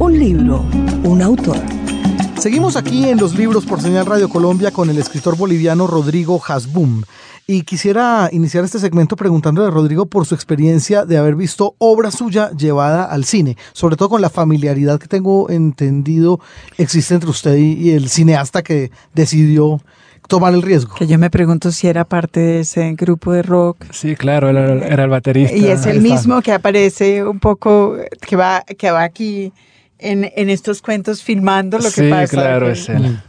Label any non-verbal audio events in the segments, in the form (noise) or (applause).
Un libro, un autor. Seguimos aquí en los libros por Señal Radio Colombia con el escritor boliviano Rodrigo Hasbum. Y quisiera iniciar este segmento preguntándole a Rodrigo por su experiencia de haber visto obra suya llevada al cine, sobre todo con la familiaridad que tengo entendido existe entre usted y el cineasta que decidió tomar el riesgo. Que yo me pregunto si era parte de ese grupo de rock. Sí, claro, era, el baterista. Y es el mismo que aparece un poco, que va, que va aquí en, en estos cuentos filmando lo que pasa. Sí, claro, es él.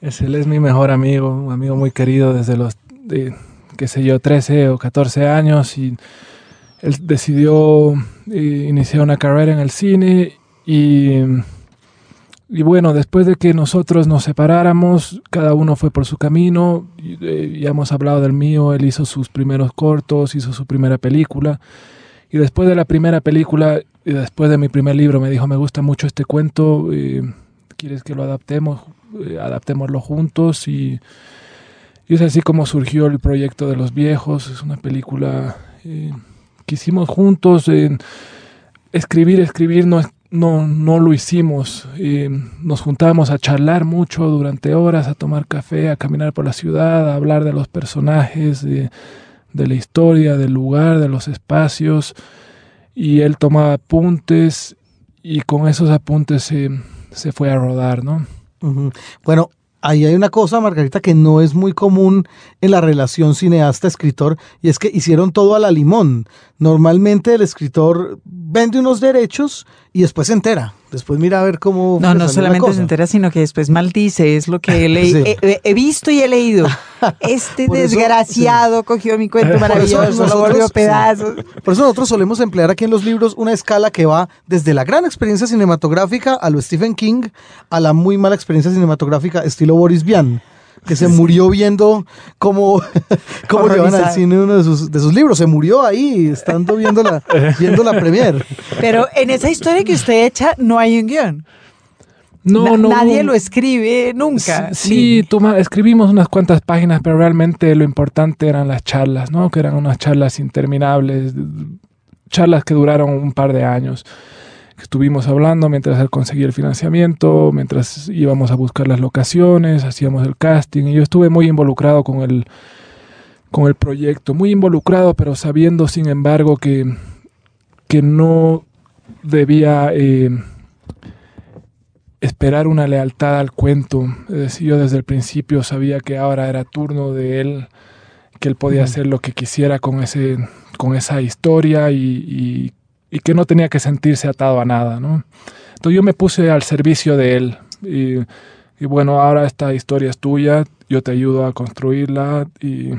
Es él, es mi mejor amigo, un amigo muy querido desde los, de, qué sé yo, 13 o 14 años y él decidió eh, iniciar una carrera en el cine y y bueno, después de que nosotros nos separáramos, cada uno fue por su camino. Eh, ya hemos hablado del mío, él hizo sus primeros cortos, hizo su primera película. Y después de la primera película y después de mi primer libro me dijo, me gusta mucho este cuento, eh, ¿quieres que lo adaptemos? Eh, adaptémoslo juntos. Y, y, es así como surgió el proyecto de Los Viejos. Es una película que hicimos juntos. escribir, escribir no no, no lo hicimos. Nos juntábamos a charlar mucho durante horas, a tomar café, a caminar por la ciudad, a hablar de los personajes, de, la historia, del lugar, de los espacios. Y él tomaba apuntes y con esos apuntes se, se fue a rodar, ¿no? Bueno, ahí hay una cosa, Margarita, que no es muy común en la relación cineasta-escritor, y es que hicieron todo a la limón. Normalmente el escritor vende unos derechos y después se entera. Después mira a ver cómo. No, no solamente se entera, sino que después maldice. Es lo que he, (laughs) he, visto y he leído. (laughs) Este desgraciado cogió mi cuento (laughs) maravilloso, lo volvió pedazos. Por eso nosotros solemos emplear aquí en los libros una escala que va desde la gran experiencia cinematográfica a lo Stephen King a la muy mala experiencia cinematográfica estilo Boris Vian que se murió viendo cómo, (laughs) cómo llevan al cine uno de sus, de sus libros. Se murió ahí, estando viendo la, (laughs) viendo la premier. Pero en esa historia que usted echa no hay un guion. No, no. Nadie lo escribe nunca. Sí, escribimos unas cuantas páginas, pero realmente lo importante eran las charlas, ¿no? Que eran unas charlas interminables, charlas que duraron un par de años estuvimos hablando mientras él conseguía el financiamiento, mientras íbamos a buscar las locaciones, hacíamos el casting y yo estuve muy involucrado con el, con el proyecto, muy involucrado, pero sabiendo sin embargo que, que no debía eh, esperar una lealtad al cuento. Es decir, yo desde el principio sabía que ahora era turno de él, que él podía hacer lo que quisiera con, ese, con esa historia y, y y que no tenía que sentirse atado a nada, ¿no? Entonces yo me puse al servicio de él y, bueno, ahora esta historia es tuya, yo te ayudo a construirla y,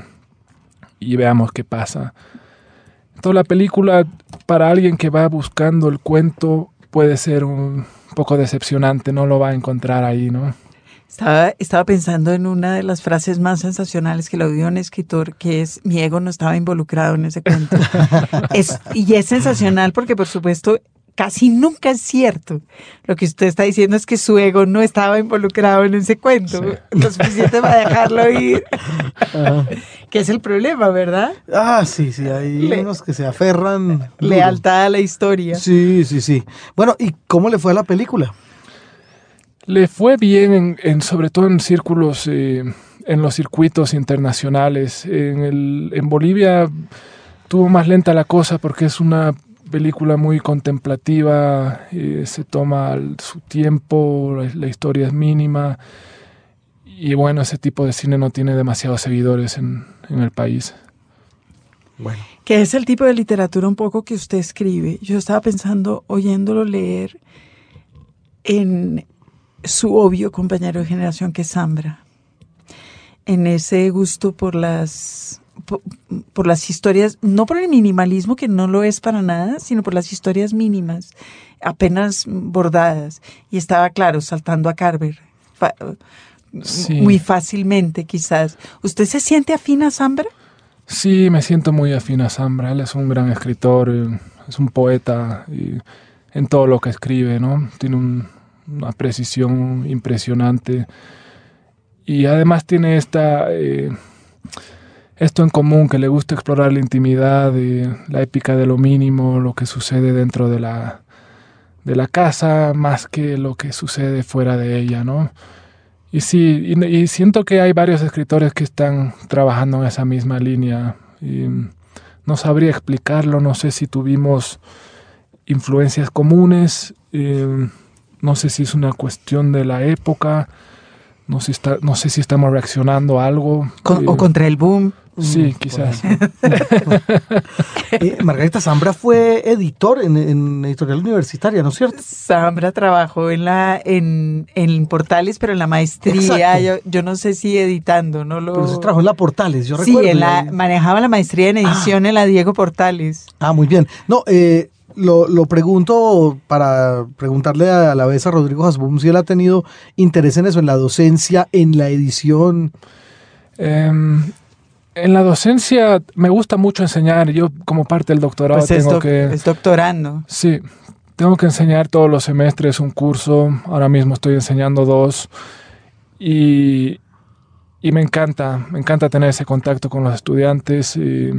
veamos qué pasa. Entonces la película para alguien que va buscando el cuento puede ser un poco decepcionante, no lo va a encontrar ahí, ¿no? Estaba, pensando en una de las frases más sensacionales que lo dio un escritor, que es, mi ego no estaba involucrado en ese cuento. (laughs) es, y es sensacional porque, por supuesto, casi nunca es cierto. Lo que usted está diciendo es que su ego no estaba involucrado en ese cuento. (laughs) Lo suficiente para dejarlo ir. que es el problema, ¿verdad? Ah, sí, sí. Hay unos que se aferran. Lealtad a la historia. Sí, sí, sí. Bueno, ¿y cómo le fue a la película? Le fue bien, en, sobre todo en círculos, eh, en los circuitos internacionales. En, el, en Bolivia tuvo más lenta la cosa porque es una película muy contemplativa, eh, se toma su tiempo, la, historia es mínima y bueno, ese tipo de cine no tiene demasiados seguidores en, en el país. Bueno. ¿Qué es el tipo de literatura un poco que usted escribe? Yo estaba pensando, oyéndolo leer, en, su obvio compañero de generación que es Zambra, en ese gusto por las, por, las historias, no por el minimalismo, que no lo es para nada, sino por las historias mínimas, apenas bordadas. Y estaba, claro, saltando a Carver. Muy fácilmente, quizás. ¿Usted se siente afín a Zambra? Sí, me siento muy afín a Zambra. Él es un gran escritor, eh, es un poeta y en todo lo que escribe, ¿no? Tiene un, una precisión impresionante. Y además tiene esta, eh, esto en común, que le gusta explorar la intimidad, la épica de lo mínimo, lo que sucede dentro de la, de la casa más que lo que sucede fuera de ella, ¿no? Y sí, y, siento que hay varios escritores que están trabajando en esa misma línea. No sabría explicarlo, no sé si tuvimos influencias comunes, eh, no sé si es una cuestión de la época, no sé, está, no sé si estamos reaccionando a algo. o eh, contra el boom. Sí, mm, quizás. (laughs) Eh, Margarita Zambra fue editor en, editorial universitaria, ¿no es cierto? Zambra trabajó en la en, en Portales, pero en la maestría, yo, no sé si editando, no lo. Pero se trabajó en la Portales, yo recuerdo. Sí, la, manejaba la maestría en edición ah. en la Diego Portales. Ah, muy bien. No, eh, lo, lo, pregunto para preguntarle a la vez a Rodrigo Hasbum si él ha tenido interés en eso, en la docencia, en la edición. Em, en la docencia me gusta mucho enseñar. Yo como parte del doctorado pues tengo que... Es doctorando. Sí, tengo que enseñar todos los semestres un curso. Ahora mismo estoy enseñando dos. Y, y me encanta, me encanta tener ese contacto con los estudiantes y,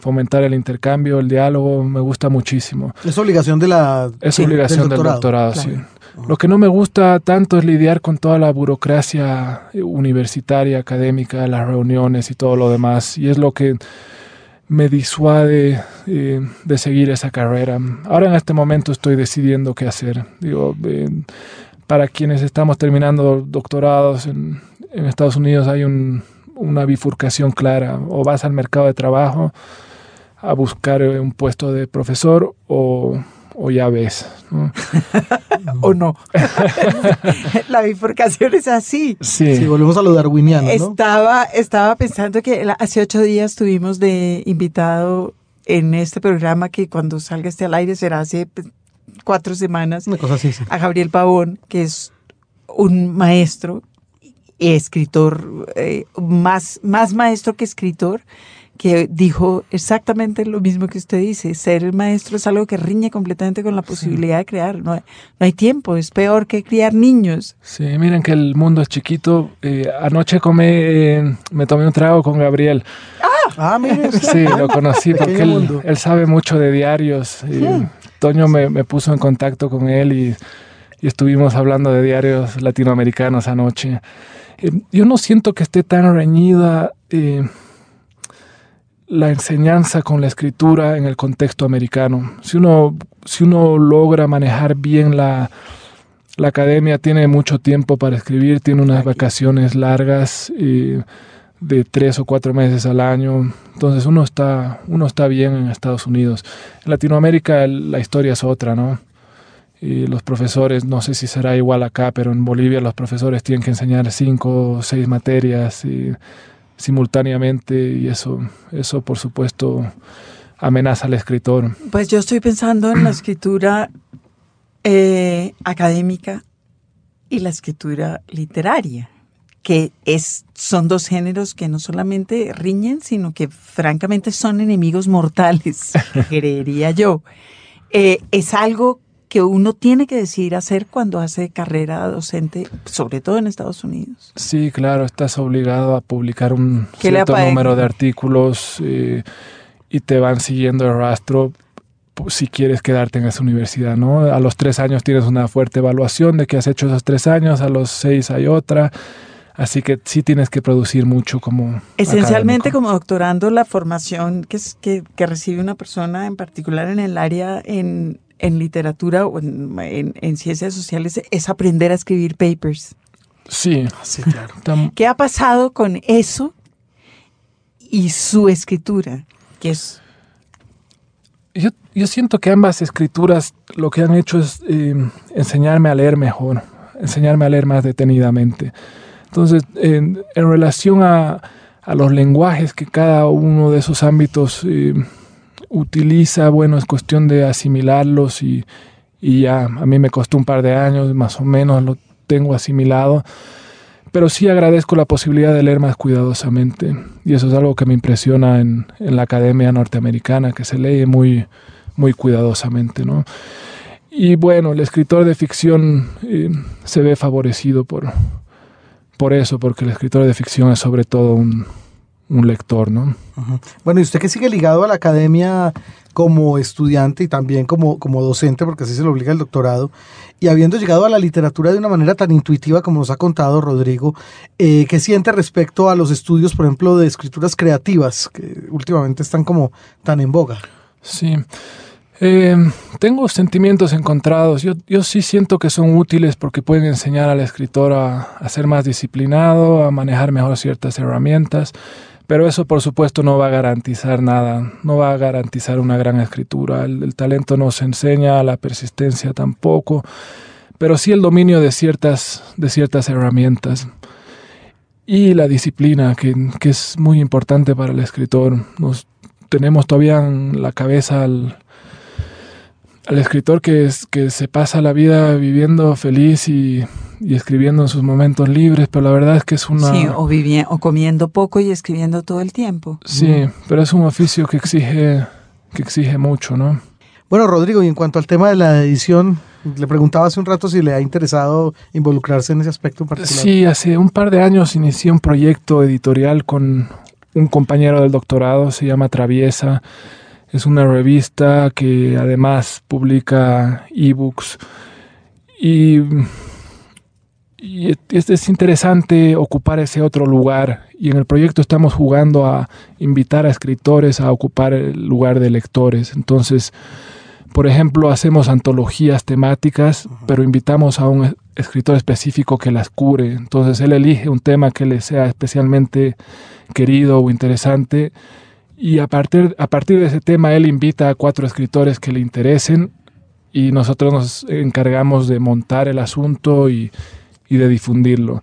fomentar el intercambio, el diálogo, me gusta muchísimo. Es obligación de la... Es obligación del doctorado, sí. Lo que no me gusta tanto es lidiar con toda la burocracia universitaria, académica, las reuniones y todo lo demás. Y es lo que me disuade eh, de seguir esa carrera. Ahora en este momento estoy decidiendo qué hacer. Digo, eh, para quienes estamos terminando doctorados en, Estados Unidos hay una bifurcación clara. O vas al mercado de trabajo a buscar un puesto de profesor o o ya ves. (laughs) o no. (laughs) la bifurcación es así. Sí. volvemos a lo darwiniano. Estaba, estaba pensando que hace ocho días tuvimos de invitado en este programa que cuando salga este al aire será hace pues, cuatro semanas. Una cosa así, A Gabriel Pavón, que es un maestro, escritor, eh, más, más maestro que escritor que dijo exactamente lo mismo que usted dice. Ser maestro es algo que riñe completamente con la posibilidad de crear. No hay, no hay, tiempo, es peor que criar niños. Sí, miren que el mundo es chiquito. Eh, anoche comé, me tomé un trago con Gabriel. Ah, ah mire. Sí, lo conocí (laughs) porque él, sabe mucho de diarios. Y Toño me, me, puso en contacto con él y, y, estuvimos hablando de diarios latinoamericanos anoche. Eh, yo no siento que esté tan reñida. Eh, la enseñanza con la escritura en el contexto americano. Si uno, si uno logra manejar bien la, la academia, tiene mucho tiempo para escribir, tiene unas vacaciones largas de tres o cuatro meses al año. Entonces uno está, uno está bien en Estados Unidos. En Latinoamérica la historia es otra, ¿no? Y los profesores, no sé si será igual acá, pero en Bolivia los profesores tienen que enseñar cinco o seis materias y simultáneamente y eso, eso por supuesto amenaza al escritor. Pues yo estoy pensando en la escritura eh, académica y la escritura literaria, que es, son dos géneros que no solamente riñen, sino que francamente son enemigos mortales, (laughs) creería yo. Eh, es algo que uno tiene que decidir hacer cuando hace carrera docente, sobre todo en Estados Unidos. Sí, claro, estás obligado a publicar un cierto número de artículos eh, y te van siguiendo el rastro si quieres quedarte en esa universidad, ¿no? A los tres años tienes una fuerte evaluación de que has hecho esos tres años, a los seis hay otra. Así que sí tienes que producir mucho como... Esencialmente como doctorando, la formación que, es, que, que recibe una persona en particular en el área en, en literatura o en, ciencias sociales es aprender a escribir papers. Sí, sí, claro. ¿Qué ha pasado con eso y su escritura? Que es... Yo, yo siento que ambas escrituras lo que han hecho es eh, enseñarme a leer mejor, enseñarme a leer más detenidamente. Entonces, en, relación a, a, los lenguajes que cada uno de esos ámbitos eh, utiliza, bueno, es cuestión de asimilarlos y, ya, a mí me costó un par de años, más o menos lo tengo asimilado, pero sí agradezco la posibilidad de leer más cuidadosamente y eso es algo que me impresiona en, la academia norteamericana, que se lee muy, muy cuidadosamente, ¿no? Y bueno, el escritor de ficción eh, se ve favorecido por, por eso, porque el escritor de ficción es sobre todo un, un lector, ¿no? Bueno, y usted que sigue ligado a la academia como estudiante y también como, como docente, porque así se lo obliga el doctorado, y habiendo llegado a la literatura de una manera tan intuitiva como nos ha contado Rodrigo, eh, ¿qué siente respecto a los estudios, por ejemplo, de escrituras creativas, que últimamente están como tan en boga? Sí. Eh, tengo sentimientos encontrados. Yo, yo, sí siento que son útiles porque pueden enseñar al escritor a, a, ser más disciplinado, a manejar mejor ciertas herramientas, pero eso por supuesto no va a garantizar nada, no va a garantizar una gran escritura. El, talento no se enseña, la persistencia tampoco, pero sí el dominio de ciertas, de ciertas herramientas. Y la disciplina, que, que es muy importante para el escritor. Nos tenemos todavía en la cabeza al, al escritor que, es, que se pasa la vida viviendo feliz y, y, escribiendo en sus momentos libres, pero la verdad es que es una... Sí, o, o comiendo poco y escribiendo todo el tiempo. Sí, mm. pero es un oficio que exige, que exige mucho, ¿no? Bueno, Rodrigo, y en cuanto al tema de la edición, le preguntaba hace un rato si le ha interesado involucrarse en ese aspecto en particular. Sí, hace un par de años inicié un proyecto editorial con un compañero del doctorado, se llama Traviesa, es una revista que además publica ebooks y, y es, es, interesante ocupar ese otro lugar y en el proyecto estamos jugando a invitar a escritores a ocupar el lugar de lectores. Entonces, por ejemplo, hacemos antologías temáticas, uh -huh. pero invitamos a un escritor específico que las cure. Entonces, él elige un tema que le sea especialmente querido o interesante y a partir, a partir de ese tema él invita a cuatro escritores que le interesen y nosotros nos encargamos de montar el asunto y, y de difundirlo.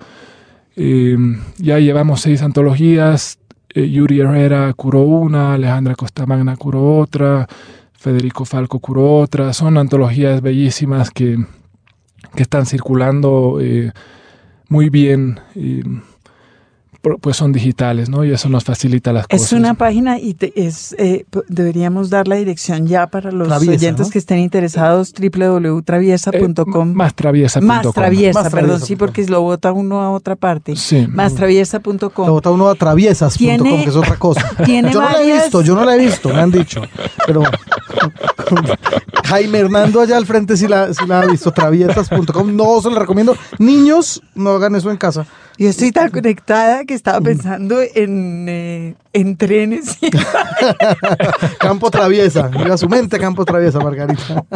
Eh, ya llevamos seis antologías, eh, Yuri Herrera curó una, Alejandra Costamagna curó otra, Federico Falco curó otra, son antologías bellísimas que, que están circulando eh, muy bien pues son digitales, ¿no? Y eso nos facilita las es cosas. Es una página y te, es, eh, deberíamos dar la dirección ya para los traviesa, oyentes ¿no? que estén interesados, www.traviesa.com. Eh, más traviesa. Más traviesa, más perdón, sí, porque lo vota uno a otra parte. Sí. Más traviesa.com. Lo vota uno a traviesas.com, que es otra cosa. (laughs) ¿tiene yo no la he visto, yo no la he visto, me han dicho. Pero (laughs) Jaime Hernando allá al frente sí la, sí la ha visto, traviesas.com. No se lo recomiendo. Niños, no hagan eso en casa. Yo estoy tan conectada que estaba pensando en, eh, en trenes. (laughs) campo traviesa, mira su mente campo traviesa, Margarita. (laughs)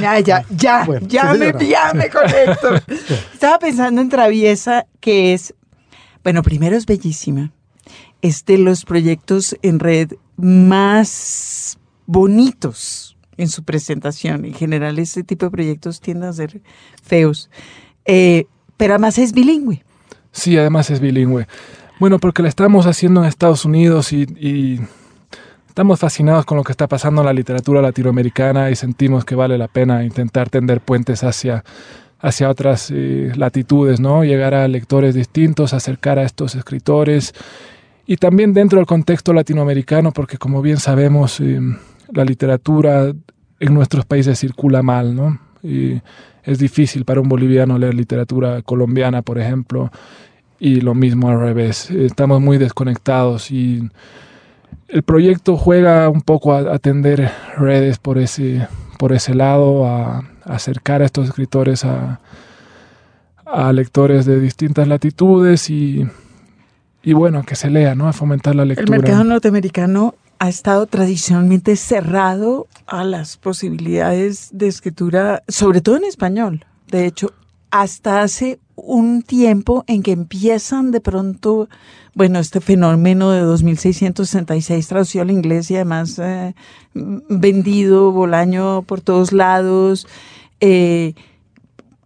Ya, ya, ya, bueno, ya, sí, me, ya me conecto. (laughs) estaba pensando en traviesa, que es, bueno, primero es bellísima. Es de los proyectos en red más bonitos en su presentación. En general, este tipo de proyectos tienden a ser feos. Eh, pero además es bilingüe. Sí, además es bilingüe. Bueno, porque la estamos haciendo en Estados Unidos y, y, estamos fascinados con lo que está pasando en la literatura latinoamericana y sentimos que vale la pena intentar tender puentes hacia, hacia otras eh, latitudes, ¿no? Llegar a lectores distintos, acercar a estos escritores y también dentro del contexto latinoamericano, porque como bien sabemos, eh, la literatura en nuestros países circula mal, ¿no? Y es difícil para un boliviano leer literatura colombiana, por ejemplo, y lo mismo al revés. Estamos muy desconectados y el proyecto juega un poco a atender redes por ese, por ese lado, a, a acercar a estos escritores a, a, lectores de distintas latitudes y, y bueno, que se lea, ¿no? A fomentar la lectura. El mercado norteamericano ha estado tradicionalmente cerrado a las posibilidades de escritura, sobre todo en español. De hecho, hasta hace un tiempo en que empiezan de pronto, bueno, este fenómeno de 2666 traducido al inglés y además eh, vendido Bolaño por todos lados. Eh,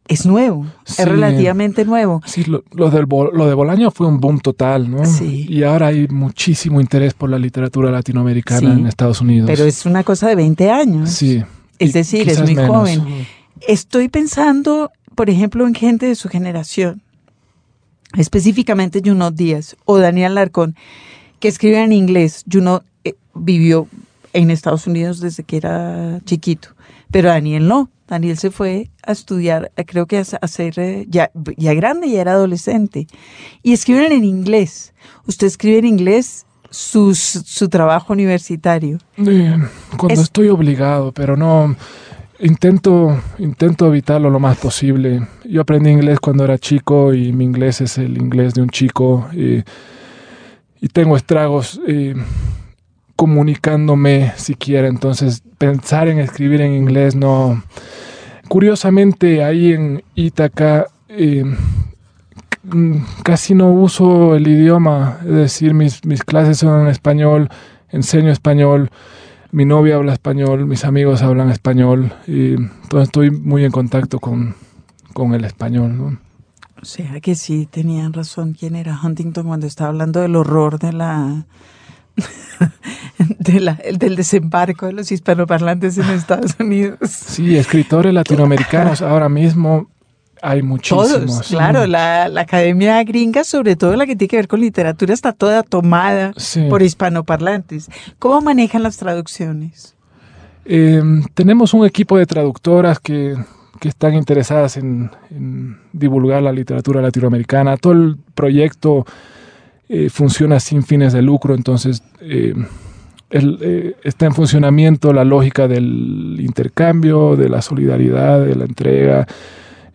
es nuevo, sí, es relativamente nuevo. Sí, lo, lo, del, lo de Bolaño fue un boom total, ¿no? Sí. Y ahora hay muchísimo interés por la literatura latinoamericana sí, en Estados Unidos. Pero es una cosa de 20 años. Sí. Es decir, es muy menos. joven. Estoy pensando, por ejemplo, en gente de su generación, específicamente Junot Díaz o Daniel Larcón, que escriben en inglés. Junot eh, vivió en Estados Unidos desde que era chiquito, pero Daniel no. Daniel se fue a estudiar, eh, creo que a hacer, eh, ya, ya grande, ya era adolescente. Y escriben en inglés. Usted escribe en inglés su, su trabajo universitario. cuando estoy obligado, pero no intento, intento evitarlo lo más posible. Yo aprendí inglés cuando era chico y mi inglés es el inglés de un chico y, tengo estragos eh, comunicándome siquiera. Entonces pensar en escribir en inglés no... Curiosamente ahí en Ítaca eh, casi no uso el idioma, es decir, mis, mis clases son en español, enseño español mi novia habla español, mis amigos hablan español, y entonces estoy muy en contacto con, el español. ¿no? O sea que sí, tenían razón quién era Huntington cuando estaba hablando del horror de la, (laughs) del desembarco de los hispanoparlantes en Estados Unidos. Sí, escritores latinoamericanos (laughs) ahora mismo hay muchísimos. Todos, claro, la, academia gringa, sobre todo la que tiene que ver con literatura, está toda tomada por hispanoparlantes. ¿Cómo manejan las traducciones? Em, tenemos un equipo de traductoras que, están interesadas en, divulgar la literatura latinoamericana. Todo el proyecto eh, funciona sin fines de lucro, entonces em, eh, está en funcionamiento la lógica del intercambio, de la solidaridad, de la entrega.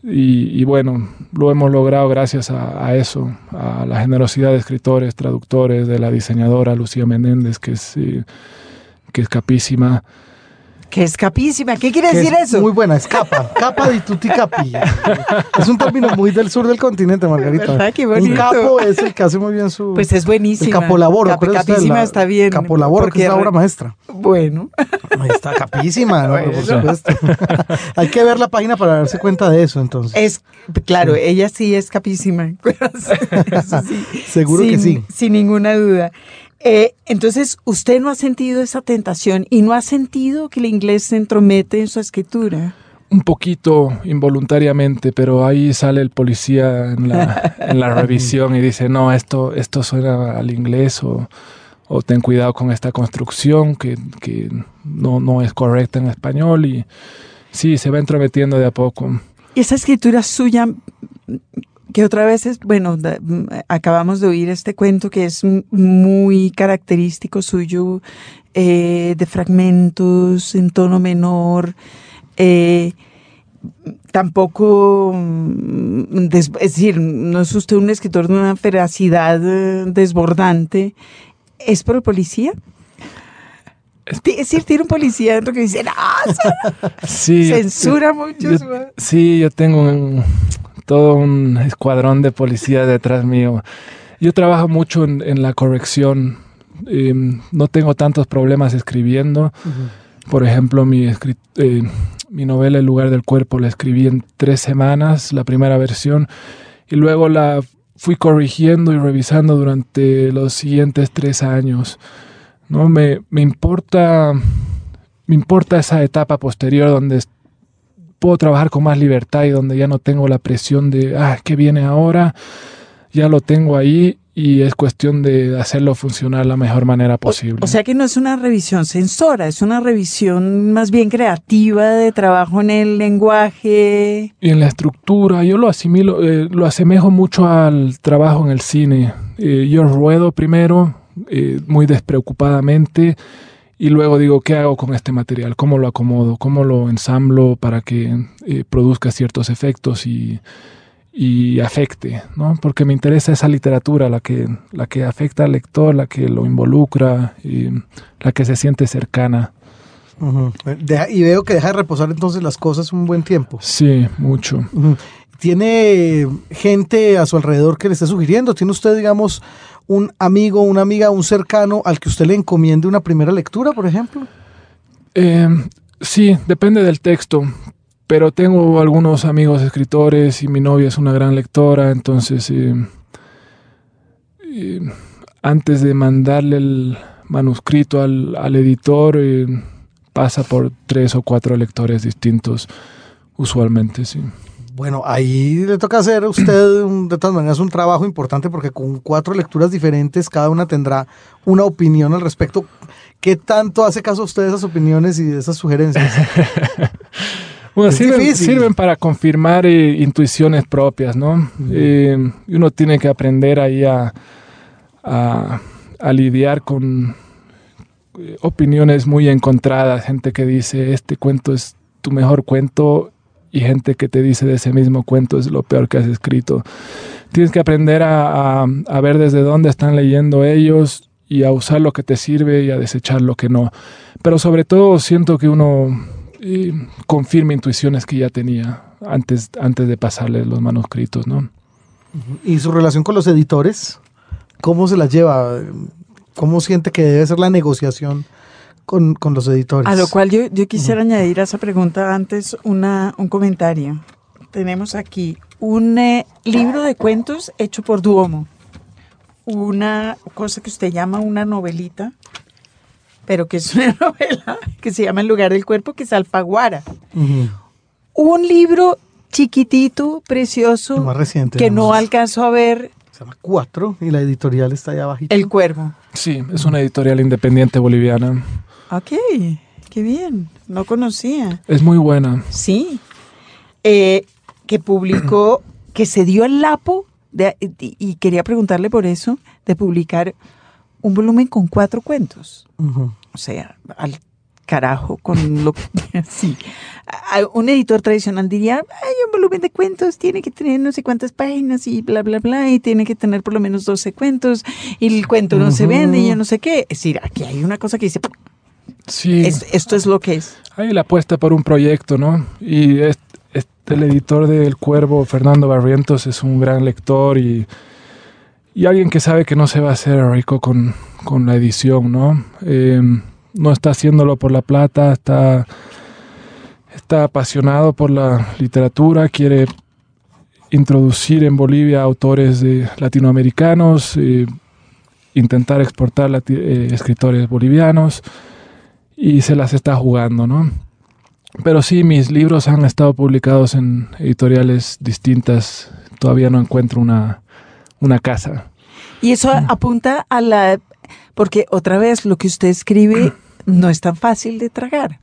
Y, bueno, lo hemos logrado gracias a, eso, a la generosidad de escritores, traductores, de la diseñadora Lucía Menéndez, que es, eh, que es capísima. Que es capísima, ¿qué quiere decir eso? Muy buena, es capa, capa di tutti capi. (laughs) Es un término muy del sur del continente, Margarita. ¿Verdad? Qué bonito. Un capo es el que hace muy bien su. Pues es buenísimo. El capolaboro, Cap, capísima está bien. Capolaboro, que es la obra maestra. Bueno. Está, capísima, ¿no? por supuesto. (laughs) Hay que ver la página para darse cuenta de eso, entonces. Es, claro, ella sí es capísima. (laughs) Seguro que sí. Sin ninguna duda. Eh, entonces, usted no ha sentido esa tentación y no ha sentido que el inglés se entromete en su escritura. Un poquito involuntariamente, pero ahí sale el policía en la, (laughs) en la revisión y dice, no, esto, esto suena al inglés o, o ten cuidado con esta construcción que, que no, no, es correcta en español y sí, se va entrometiendo de a poco. ¿Y esa escritura suya que otra vez es, bueno, acabamos de oír este cuento que es muy característico suyo, eh, de fragmentos en tono menor, eh, tampoco, mm, es decir, no es usted un escritor de una feracidad eh, desbordante, ¿es por el policía? Es decir, tiene un policía dentro que dice, no, (laughs) sí, censura mucho. sí, yo tengo un, todo un escuadrón de policía detrás mío. Yo trabajo mucho en, la corrección. Em, no tengo tantos problemas escribiendo. Por ejemplo, mi, eh, mi novela El lugar del cuerpo la escribí en tres semanas, la primera versión, y luego la fui corrigiendo y revisando durante los siguientes tres años. ¿no? Me, me importa, me importa esa etapa posterior donde puedo trabajar con más libertad y donde ya no tengo la presión de, ah, ¿qué viene ahora? Ya lo tengo ahí y es cuestión de hacerlo funcionar de la mejor manera posible. O, sea que no es una revisión censora, es una revisión más bien creativa de trabajo en el lenguaje. Y en la estructura, yo lo asimilo, eh, lo asemejo mucho al trabajo en el cine. Eh, yo ruedo primero, eh, muy despreocupadamente, y luego digo, ¿qué hago con este material? ¿Cómo lo acomodo? ¿Cómo lo ensamblo para que eh, produzca ciertos efectos y, y, afecte? ¿no? Porque me interesa esa literatura, la que, la que afecta al lector, la que lo involucra, y la que se siente cercana. y veo que deja de reposar entonces las cosas un buen tiempo. Sí, mucho. ¿Tiene gente a su alrededor que le esté sugiriendo? ¿Tiene usted, digamos, un amigo, una amiga, un cercano al que usted le encomiende una primera lectura, por ejemplo? Em, sí, depende del texto, pero tengo algunos amigos escritores y mi novia es una gran lectora, entonces em, em, antes de mandarle el manuscrito al editor, pasa por tres o cuatro lectores distintos, usualmente, sí. Bueno, ahí le toca hacer a usted de todas maneras un trabajo importante porque con cuatro lecturas diferentes cada una tendrá una opinión al respecto. ¿Qué tanto hace caso a usted de esas opiniones y de esas sugerencias? (laughs) bueno, sirven, para confirmar eh, intuiciones propias, ¿no? Eh, uno tiene que aprender ahí a, a lidiar con eh, opiniones muy encontradas, gente que dice este cuento es tu mejor cuento y gente que te dice de ese mismo cuento es lo peor que has escrito. Tienes que aprender a, ver desde dónde están leyendo ellos y a usar lo que te sirve y a desechar lo que no. Pero sobre todo siento que uno confirma intuiciones que ya tenía antes, antes de pasarle los manuscritos, ¿no? ¿Y su relación con los editores? ¿Cómo se la lleva? ¿Cómo siente que debe ser la negociación con, los editores. A lo cual yo, quisiera añadir a esa pregunta antes una, un comentario. Tenemos aquí un eh, libro de cuentos hecho por Duomo, una cosa que usted llama una novelita, pero que es (laughs) una novela que se llama En lugar del cuerpo, que es Alfaguara. Un libro chiquitito, precioso, más reciente, que no alcanzó a ver. Se llama Cuatro y la editorial está allá abajo. El Cuervo. Sí, es una editorial independiente boliviana. Ok, qué bien. No conocía. Es muy buena. Sí. Eh, que publicó, (clears throat) que se dio el lapo, de, y quería preguntarle por eso, de publicar un volumen con cuatro cuentos. O sea, al carajo con lo que... (laughs) sí. Un editor tradicional diría, hay un volumen de cuentos, tiene que tener no sé cuántas páginas y bla, bla, bla, y tiene que tener por lo menos 12 cuentos, y el cuento no se vende y yo no sé qué. Es decir, aquí hay una cosa que dice, Sí. esto es lo que es. Hay la apuesta por un proyecto, ¿no? Y el editor del Cuervo, Fernando Barrientos, es un gran lector y, y alguien que sabe que no se va a hacer rico con, la edición, ¿no? Eh, no está haciéndolo por la plata, está, está apasionado por la literatura, quiere introducir en Bolivia autores de latinoamericanos, eh, intentar exportar eh, escritores bolivianos y se las está jugando, ¿no? Pero sí, mis libros han estado publicados en editoriales distintas. Todavía no encuentro una, una casa. Y eso mm. apunta a la... Porque otra vez lo que usted escribe (clears throat) no es tan fácil de tragar.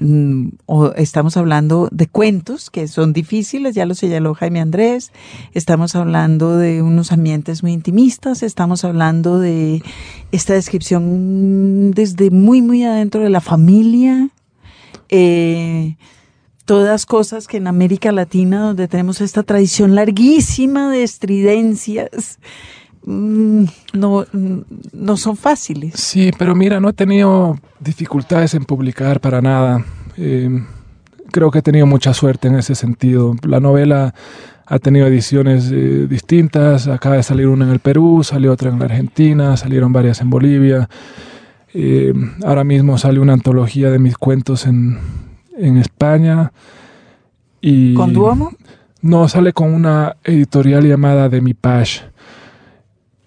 Mm, o estamos hablando de cuentos que son difíciles, ya lo señaló Jaime Andrés, estamos hablando de unos ambientes muy intimistas, estamos hablando de esta descripción desde muy, muy adentro de la familia, eh, todas cosas que en América Latina, donde tenemos esta tradición larguísima de estridencias, no, no son fáciles. Sí, pero mira, no he tenido dificultades en publicar para nada. Eh, creo que he tenido mucha suerte en ese sentido. La novela ha tenido ediciones eh, distintas. Acaba de salir una en el Perú, salió otra en la Argentina, salieron varias en Bolivia. Eh, ahora mismo sale una antología de mis cuentos en, en España. Y ¿Con Duomo? No, sale con una editorial llamada De Mi Page.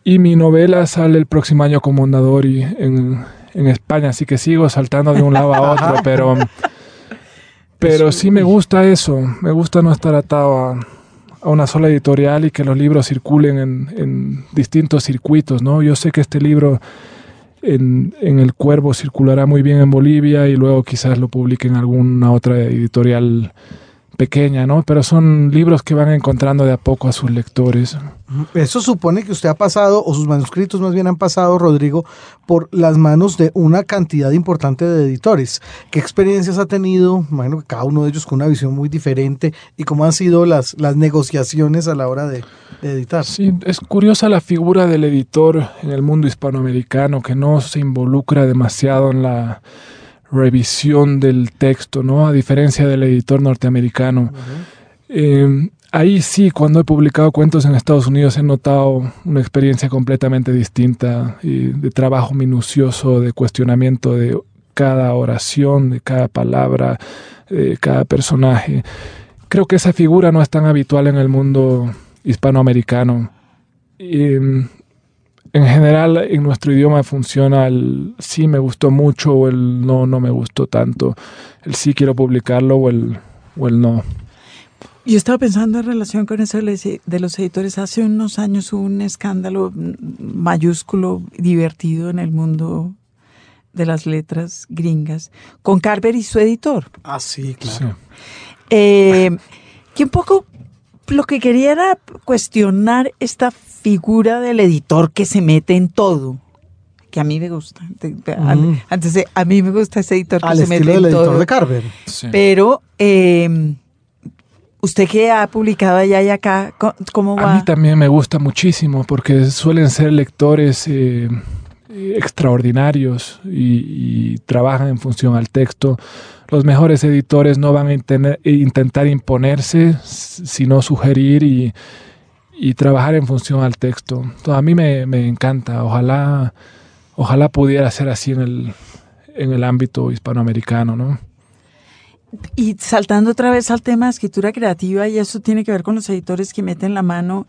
Y mi novela sale el próximo año con Mondadori en, en España, así que sigo saltando de un lado a otro, (laughs) pero, pero sí me gusta eso, me gusta no estar atado a, una sola editorial y que los libros circulen en, distintos circuitos, ¿no? Yo sé que este libro en, en, El Cuervo circulará muy bien en Bolivia y luego quizás lo publique en alguna otra editorial pequeña, ¿no? Pero son libros que van encontrando de a poco a sus lectores. Eso supone que usted ha pasado, o sus manuscritos más bien han pasado, Rodrigo, por las manos de una cantidad importante de editores. ¿Qué experiencias ha tenido? Que cada uno de ellos con una visión muy diferente. ¿Y cómo han sido las, las negociaciones a la hora de, de editar? Sí, es curiosa la figura del editor en el mundo hispanoamericano, que no se involucra demasiado en la revisión del texto, ¿no? A diferencia del editor norteamericano. Eh, ahí sí, cuando he publicado cuentos en Estados Unidos he notado una experiencia completamente distinta y de trabajo minucioso, de cuestionamiento de cada oración, de cada palabra, de cada personaje. Creo que esa figura no es tan habitual en el mundo hispanoamericano. Y, en general en nuestro idioma funciona el sí me gustó mucho o el no no me gustó tanto, el sí quiero publicarlo o el, o el no. Yo estaba pensando en relación con eso de los editores. Hace unos años hubo un escándalo mayúsculo, divertido en el mundo de las letras gringas, con Carver y su editor. Ah, sí, claro. Eh, que un poco lo que quería era cuestionar esta figura del editor que se mete en todo que a mí me gusta. Antes de, a mí me gusta ese editor que se mete en del editor de Carver. Pero eh, usted que ha publicado allá y acá, ¿cómo va? A mí también me gusta muchísimo porque suelen ser lectores eh, extraordinarios y, trabajan en función al texto. Los mejores editores no van a intentar imponerse, sino sugerir y, trabajar en función al texto. a mí me, me encanta. Ojalá Ojalá pudiera ser así en el, en el ámbito hispanoamericano, ¿no? Y saltando otra vez al tema de escritura creativa, y eso tiene que ver con los editores que meten la mano,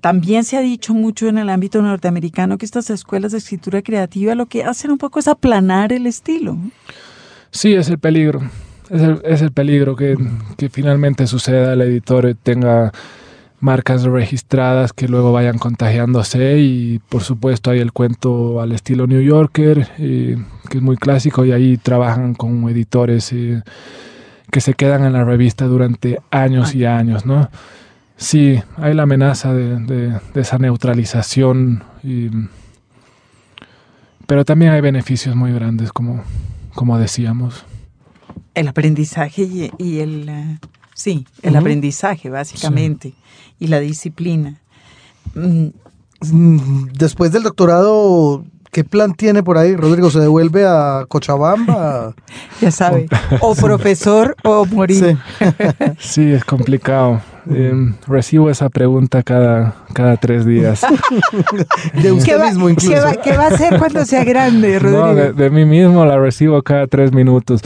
también se ha dicho mucho en el ámbito norteamericano que estas escuelas de escritura creativa lo que hacen un poco es aplanar el estilo. Sí, es el peligro. Es el, es el peligro que, que finalmente suceda, el editor tenga marcas registradas que luego vayan contagiándose y por supuesto hay el cuento al estilo New Yorker, eh, que es muy clásico y ahí trabajan con editores eh, que se quedan en la revista durante años y años, ¿no? Sí, hay la amenaza de, esa neutralización, pero también hay beneficios muy grandes, como, como decíamos. El aprendizaje y, el... Eh, sí, el aprendizaje, básicamente y la disciplina. Mm, después del doctorado, ¿qué plan tiene por ahí? Rodrigo, ¿se devuelve a Cochabamba? (laughs) ya sabe, o (laughs) profesor o morir. Sí, (laughs) es complicado. Em, recibo esa pregunta cada, cada tres días. de usted mismo incluso. ¿qué va, a hacer cuando sea grande, Rodrigo? No, de, mí mismo la recibo cada tres minutos.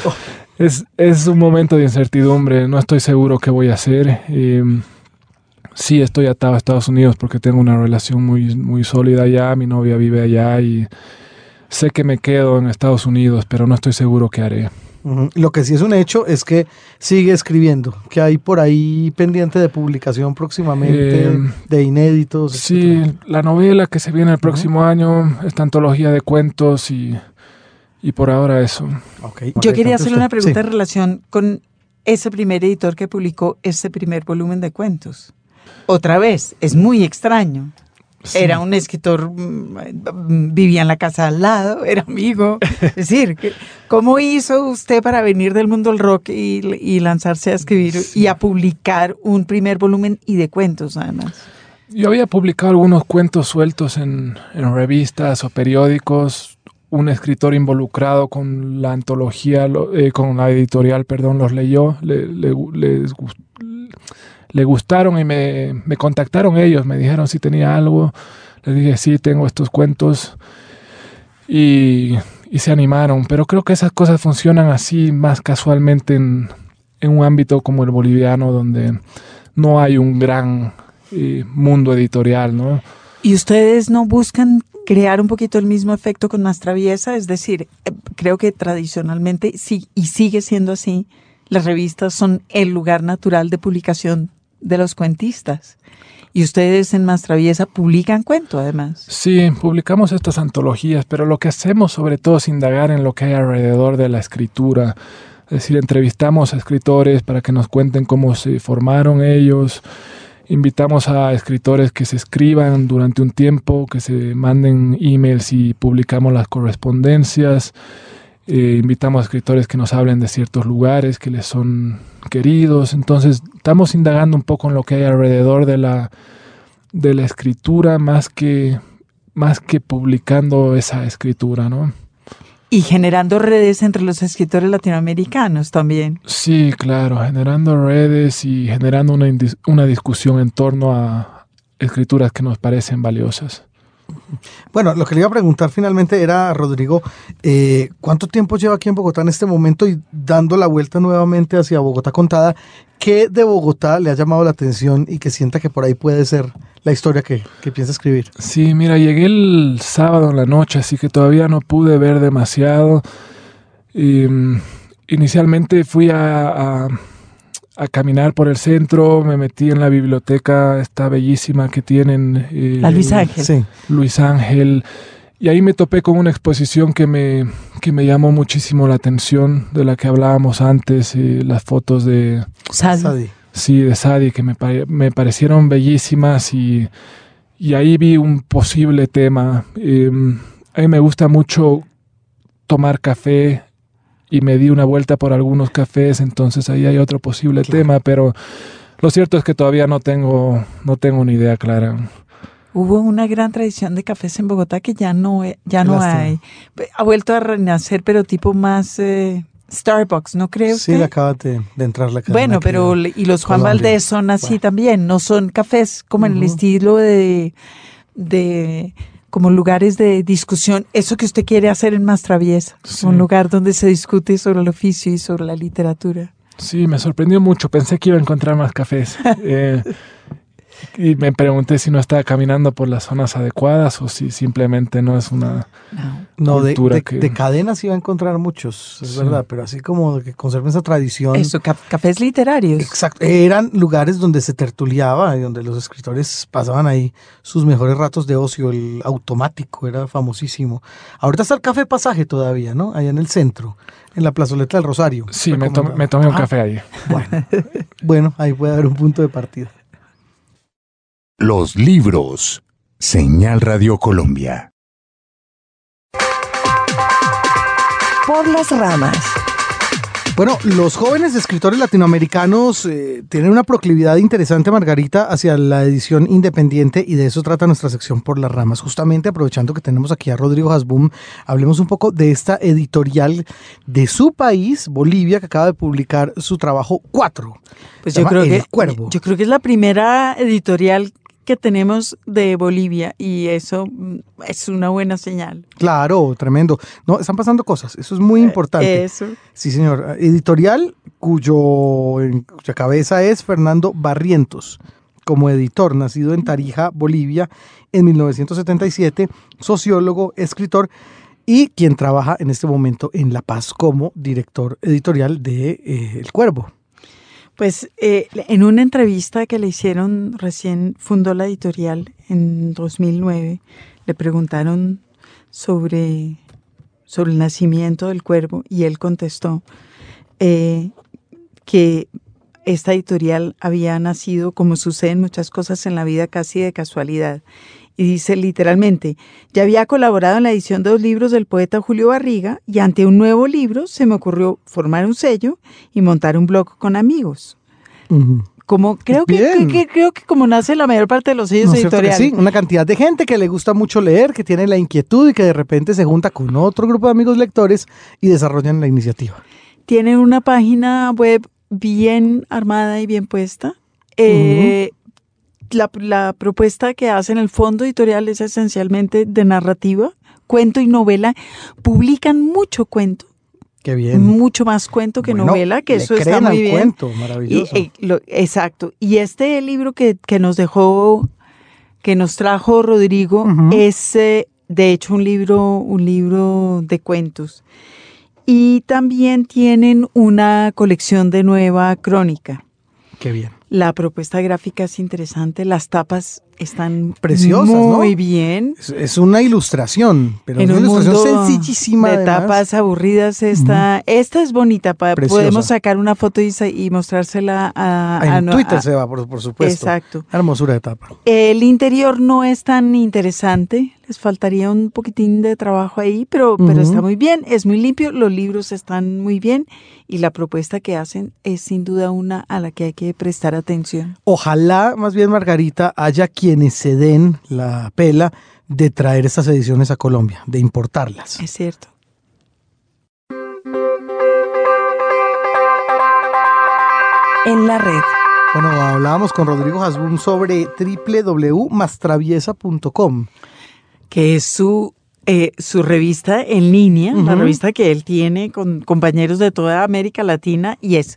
Es, es un momento de incertidumbre, no estoy seguro qué voy a hacer. Em, sí estoy atado a Estados Unidos porque tengo una relación muy, muy sólida allá, mi novia vive allá y sé que me quedo en Estados Unidos, pero no estoy seguro qué haré. Lo que sí es un hecho es que sigue escribiendo, que hay por ahí pendiente de publicación próximamente, eh, de inéditos. Sí, la novela que se viene el próximo año, esta antología de cuentos y, y por ahora eso. Yo quería hacerle una pregunta en relación con ese primer editor que publicó ese primer volumen de cuentos. Otra vez, es muy extraño. Era un escritor, mm, vivía en la casa al lado, (laughs) era amigo. Es decir, ¿cómo hizo usted para venir del mundo del rock y, lanzarse a escribir y a publicar un primer volumen y de cuentos además? Yo había publicado algunos cuentos sueltos en, revistas o periódicos. Un escritor involucrado con la antología, eh, con la editorial, perdón, los leyó, le, les gustó le gustaron y me, contactaron ellos, me dijeron si tenía algo, les dije sí, tengo estos cuentos y, se animaron, pero creo que esas cosas funcionan así más casualmente en, un ámbito como el boliviano donde no hay un gran eh, mundo editorial, ¿no? ¿Y ustedes no buscan crear un poquito el mismo efecto con Más Traviesa? Es decir, eh, creo que tradicionalmente sí, y sigue siendo así, las revistas son el lugar natural de publicación de los cuentistas. Y ustedes en Más Traviesa publican cuento, además. Sí, publicamos estas antologías, pero lo que hacemos sobre todo es indagar en lo que hay alrededor de la escritura. Es decir, entrevistamos a escritores para que nos cuenten cómo se formaron ellos. Invitamos a escritores que se escriban durante un tiempo, que se manden emails y publicamos las correspondencias. Eh, invitamos a escritores que nos hablen de ciertos lugares que les son queridos. Entonces, estamos indagando un poco en lo que hay alrededor de la, de la escritura más que, más que publicando esa escritura, ¿no? Y generando redes entre los escritores latinoamericanos también. Sí, claro, generando redes y generando una, una discusión en torno a escrituras que nos parecen valiosas. Bueno, lo que le iba a preguntar finalmente era, Rodrigo, eh, ¿cuánto tiempo lleva aquí en Bogotá en este momento y dando la vuelta nuevamente hacia Bogotá Contada? ¿Qué de Bogotá le ha llamado la atención y que sienta que por ahí puede ser la historia que, piensa escribir? Sí, mira, llegué el sábado en la noche, así que todavía no pude ver demasiado. Mm, inicialmente fui a caminar por el centro, me metí en la biblioteca, esta bellísima que tienen. Eh, la Luis Ángel. Sí. Luis Ángel. Y ahí me topé con una exposición que me, que me llamó muchísimo la atención, de la que hablábamos antes, eh, las fotos de... Sadi. Sí, de Sadi, que me, me parecieron bellísimas y, y, ahí vi un posible tema. Em, a mí me gusta mucho tomar café y me di una vuelta por algunos cafés, entonces ahí hay otro posible tema, pero lo cierto es que todavía no tengo, no tengo una idea clara. Hubo una gran tradición de cafés en Bogotá que ya no, ya no hay. Ha vuelto a renacer, pero tipo más eh, Starbucks, ¿no creo? Sí, acaba de, entrar la Bueno, pero y los Juan Valdés son así también, no son cafés como en el estilo de, de como lugares de discusión, eso que usted quiere hacer en Más Traviesa, un lugar donde se discute sobre el oficio y sobre la literatura. Sí, me sorprendió mucho, pensé que iba a encontrar más cafés. eh, (laughs) y me pregunté si no estaba caminando por las zonas adecuadas o si simplemente no es una no, de, de, cadenas iba a encontrar muchos, es verdad, pero así como que conserven esa tradición. Eso, cafés literarios. Exacto, eran lugares donde se tertuliaba y donde los escritores pasaban ahí sus mejores ratos de ocio, el automático era famosísimo. Ahorita está el café pasaje todavía, ¿no? Allá en el centro, en la plazoleta del Rosario. Sí, me, tomé un ah, café ahí. Bueno, (laughs) bueno, ahí puede haber un punto de partida. Los libros. Señal Radio Colombia. Por las ramas. Bueno, los jóvenes escritores latinoamericanos eh, tienen una proclividad interesante, Margarita, hacia la edición independiente y de eso trata nuestra sección por las ramas. Justamente aprovechando que tenemos aquí a Rodrigo Hasbum, hablemos un poco de esta editorial de su país, Bolivia, que acaba de publicar su trabajo 4. Pues yo creo que Cuervo. Yo creo que es la primera editorial que tenemos de Bolivia y eso mm, es una buena señal. Claro, tremendo. No, están pasando cosas, eso es muy eh, importante. Eso. Sí, señor. Editorial cuyo cuya cabeza es Fernando Barrientos, como editor, nacido en Tarija, Bolivia, en 1977, sociólogo, escritor y quien trabaja en este momento en La Paz como director editorial de eh, El Cuervo. Pues eh, en una entrevista que le hicieron, recién fundó la editorial en 2009, le preguntaron sobre, sobre el nacimiento del cuervo y él contestó eh, que esta editorial había nacido, como suceden muchas cosas en la vida, casi de casualidad. Y dice literalmente, ya había colaborado en la edición de dos libros del poeta Julio Barriga y ante un nuevo libro se me ocurrió formar un sello y montar un blog con amigos. Como creo que, creo que como nace la mayor parte de los sellos editoriales. Sí, una cantidad de gente que le gusta mucho leer, que tiene la inquietud y que de repente se junta con otro grupo de amigos lectores y desarrollan la iniciativa. Tienen una página web bien armada y bien puesta. Eh, la, propuesta que hacen el fondo editorial es esencialmente de narrativa, cuento y novela. Publican mucho cuento. Qué bien. Mucho más cuento que novela, que eso está muy bien. cuento, maravilloso. Eh, exacto. Y este libro que, nos dejó, que nos trajo Rodrigo, es eh, de hecho un libro, un libro de cuentos. Y también tienen una colección de nueva crónica. Qué bien. La propuesta gráfica es interesante, las tapas están preciosas, muy bien. Es, una ilustración, pero es una ilustración sencillísima. De tapas aburridas esta, esta es bonita, podemos sacar una foto y, mostrársela a, en Twitter se va, por, supuesto. Exacto. Hermosura de tapa. El interior no es tan interesante, les faltaría un poquitín de trabajo ahí, pero, pero está muy bien, es muy limpio, los libros están muy bien y la propuesta que hacen es sin duda una a la que hay que prestar atención. Ojalá, más bien Margarita, haya quienes se den la pela de traer estas ediciones a Colombia, de importarlas. Es cierto. En la red. Bueno, hablábamos con Rodrigo Hasbun sobre www.mastraviesa.com. Que es su eh, su revista en línea, la revista que él tiene con compañeros de toda América Latina y es,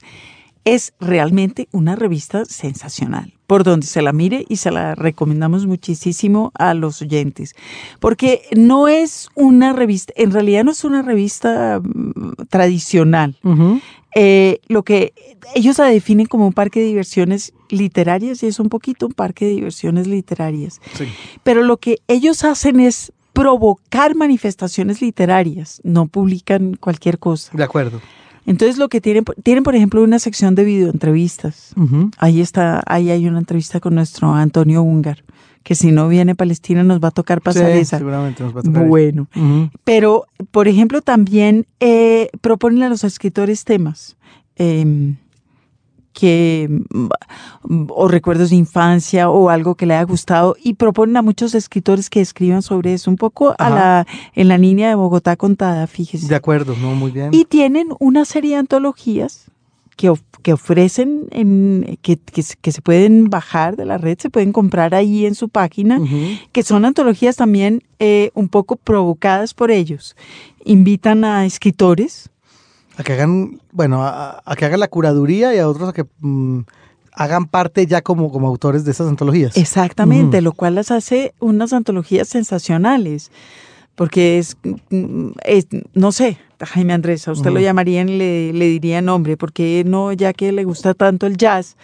es realmente una revista sensacional, por donde se la mire y se la recomendamos muchísimo a los oyentes, porque no es una revista, en realidad no es una revista mm, tradicional. Eh, lo que ellos la definen como un parque de diversiones literarias y es un poquito un parque de diversiones literarias. Pero lo que ellos hacen es provocar manifestaciones literarias, no publican cualquier cosa. De acuerdo. Entonces lo que tienen, tienen por ejemplo una sección de videoentrevistas. Ahí está, ahí hay una entrevista con nuestro Antonio Ungar, que si no viene Palestina nos va a tocar pasar esa. Seguramente nos va a tocar. Bueno, pero por ejemplo también eh, proponen a los escritores temas. Em, que mm, o recuerdos de infancia o algo que le haya gustado y proponen a muchos escritores que escriban sobre eso un poco a la en la línea de Bogotá contada, fíjese. De acuerdo, no muy bien. Y tienen una serie de antologías que, que ofrecen en, que, que, se pueden bajar de la red, se pueden comprar ahí en su página, que son antologías también eh, un poco provocadas por ellos. Invitan a escritores a que hagan, bueno, a, que hagan la curaduría y a otros a que mm, hagan parte ya como, como autores de esas antologías. Exactamente, lo cual las hace unas antologías sensacionales, porque es, mm, no sé, Jaime Andrés, a usted lo llamarían y le, le diría nombre, porque no, ya que le gusta tanto el jazz,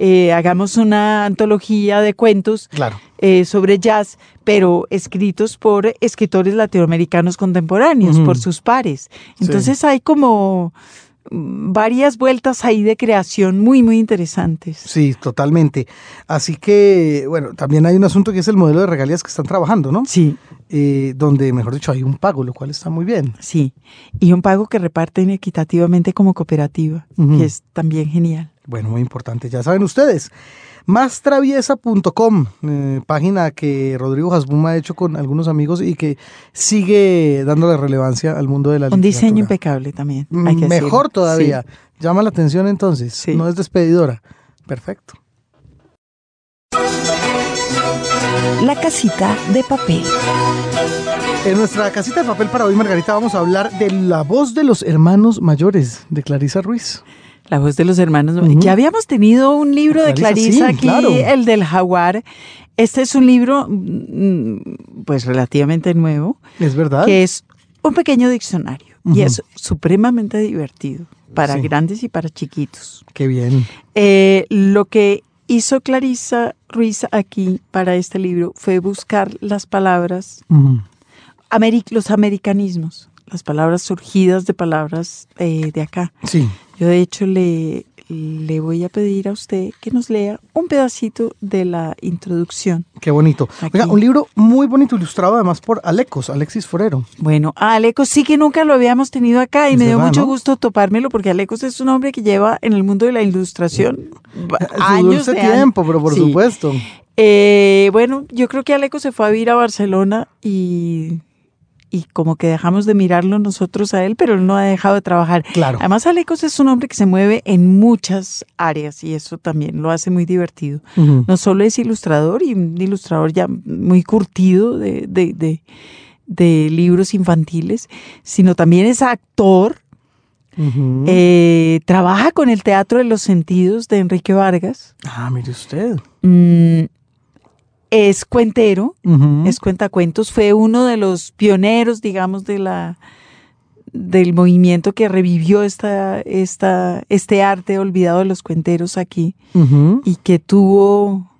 eh, hagamos una antología de cuentos eh, sobre jazz, pero escritos por escritores latinoamericanos contemporáneos, por sus pares. Entonces hay como mm, varias vueltas ahí de creación muy, muy interesantes. Sí, totalmente. Así que, bueno, también hay un asunto que es el modelo de regalías que están trabajando, ¿no? Sí. Eh, donde, mejor dicho, hay un pago, lo cual está muy bien. Sí, y un pago que reparten equitativamente como cooperativa, que es también genial. Bueno, muy importante, ya saben ustedes. Mástraviesa.com, eh, página que Rodrigo Hasbum ha hecho con algunos amigos y que sigue dándole relevancia al mundo de la Un diseño impecable también. Mejor todavía. Llama la atención entonces. No es despedidora. Perfecto. La casita de papel. En nuestra casita de papel para hoy, Margarita, vamos a hablar de la voz de los hermanos mayores de Clarisa Ruiz. La voz de los hermanos. Ya habíamos tenido un libro de Clarisa aquí, el del jaguar. Este es un libro, mm, pues relativamente nuevo. Es verdad. Que es un pequeño diccionario y es supremamente divertido para grandes y para chiquitos. Qué bien. Eh, lo que hizo Clarisa Ruiz aquí para este libro fue buscar las palabras, los americanismos, las palabras surgidas de palabras eh, de acá. Sí. Yo de hecho le, le voy a pedir a usted que nos lea un pedacito de la introducción. Qué bonito. Oiga, un libro muy bonito, ilustrado además por Alecos, Alexis Forero. Bueno, Alecos sí que nunca lo habíamos tenido acá y me dio mucho gusto topármelo porque Alecos es un hombre que lleva en el mundo de la ilustración (laughs) años de tiempo, pero por supuesto. Eh, bueno, yo creo que Alecos se fue a vivir a Barcelona y y como que dejamos de mirarlo nosotros a él, pero él no ha dejado de trabajar. Claro. Además, Alecos es un hombre que se mueve en muchas áreas y eso también lo hace muy divertido. No solo es ilustrador y un ilustrador ya muy curtido de, de, de, libros infantiles, sino también es actor. Eh, trabaja con el Teatro de los Sentidos de Enrique Vargas. Ah, mire usted. Mm, es cuentero, es cuentacuentos, fue uno de los pioneros, digamos, de la del movimiento que revivió esta, esta, este arte olvidado de los cuenteros aquí y que tuvo,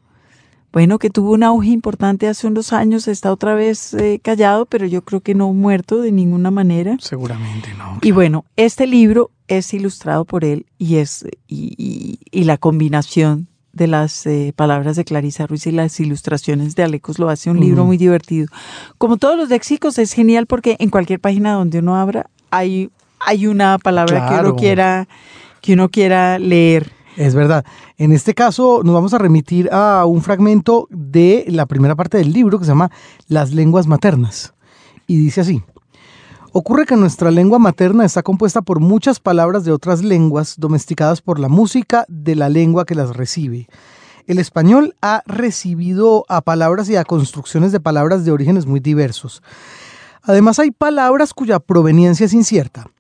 bueno, que tuvo un auge importante hace unos años, está otra vez eh, callado, pero yo creo que no muerto de ninguna manera. Seguramente no. Y bueno, este libro es ilustrado por él y es y, y la combinación de las eh, palabras de Clarisa Ruiz y las ilustraciones de Alecos lo hace un libro muy divertido. Como todos los léxicos es genial porque en cualquier página donde uno abra hay, hay una palabra que uno quiera que uno quiera leer. Es verdad. En este caso nos vamos a remitir a un fragmento de la primera parte del libro que se llama Las lenguas maternas. Y dice así. Ocurre que nuestra lengua materna está compuesta por muchas palabras de otras lenguas domesticadas por la música de la lengua que las recibe. El español ha recibido a palabras y a construcciones de palabras de orígenes muy diversos. Además hay palabras cuya proveniencia es incierta.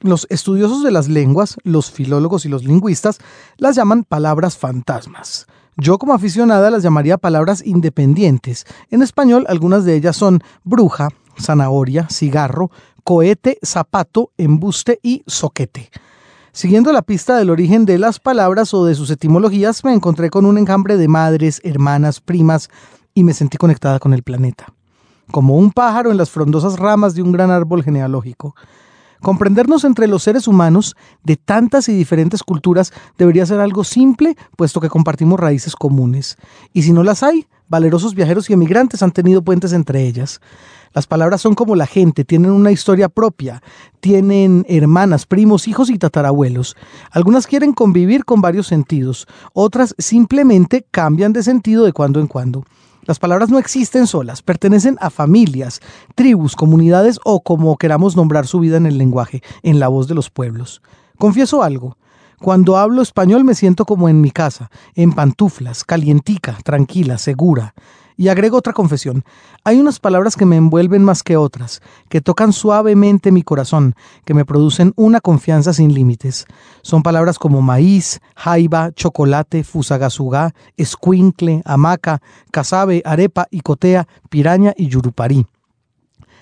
Los estudiosos de las lenguas, los filólogos y los lingüistas, las llaman palabras fantasmas. Yo como aficionada las llamaría palabras independientes. En español algunas de ellas son bruja, zanahoria, cigarro, cohete, zapato, embuste y soquete. Siguiendo la pista del origen de las palabras o de sus etimologías, me encontré con un enjambre de madres, hermanas, primas y me sentí conectada con el planeta. Como un pájaro en las frondosas ramas de un gran árbol genealógico. Comprendernos entre los seres humanos de tantas y diferentes culturas debería ser algo simple, puesto que compartimos raíces comunes. Y si no las hay, valerosos viajeros y emigrantes han tenido puentes entre ellas. Las palabras son como la gente, tienen una historia propia, tienen hermanas, primos, hijos y tatarabuelos. Algunas quieren convivir con varios sentidos, otras simplemente cambian de sentido de cuando en cuando. Las palabras no existen solas, pertenecen a familias, tribus, comunidades o como queramos nombrar su vida en el lenguaje, en la voz de los pueblos. Confieso algo, cuando hablo español me siento como en mi casa, en pantuflas, calientica, tranquila, segura. Y agrego otra confesión. Hay unas palabras que me envuelven más que otras, que tocan suavemente mi corazón, que me producen una confianza sin límites. Son palabras como maíz, jaiba, chocolate, fusagasugá, escuincle, hamaca, casabe, arepa, icotea, piraña y yuruparí.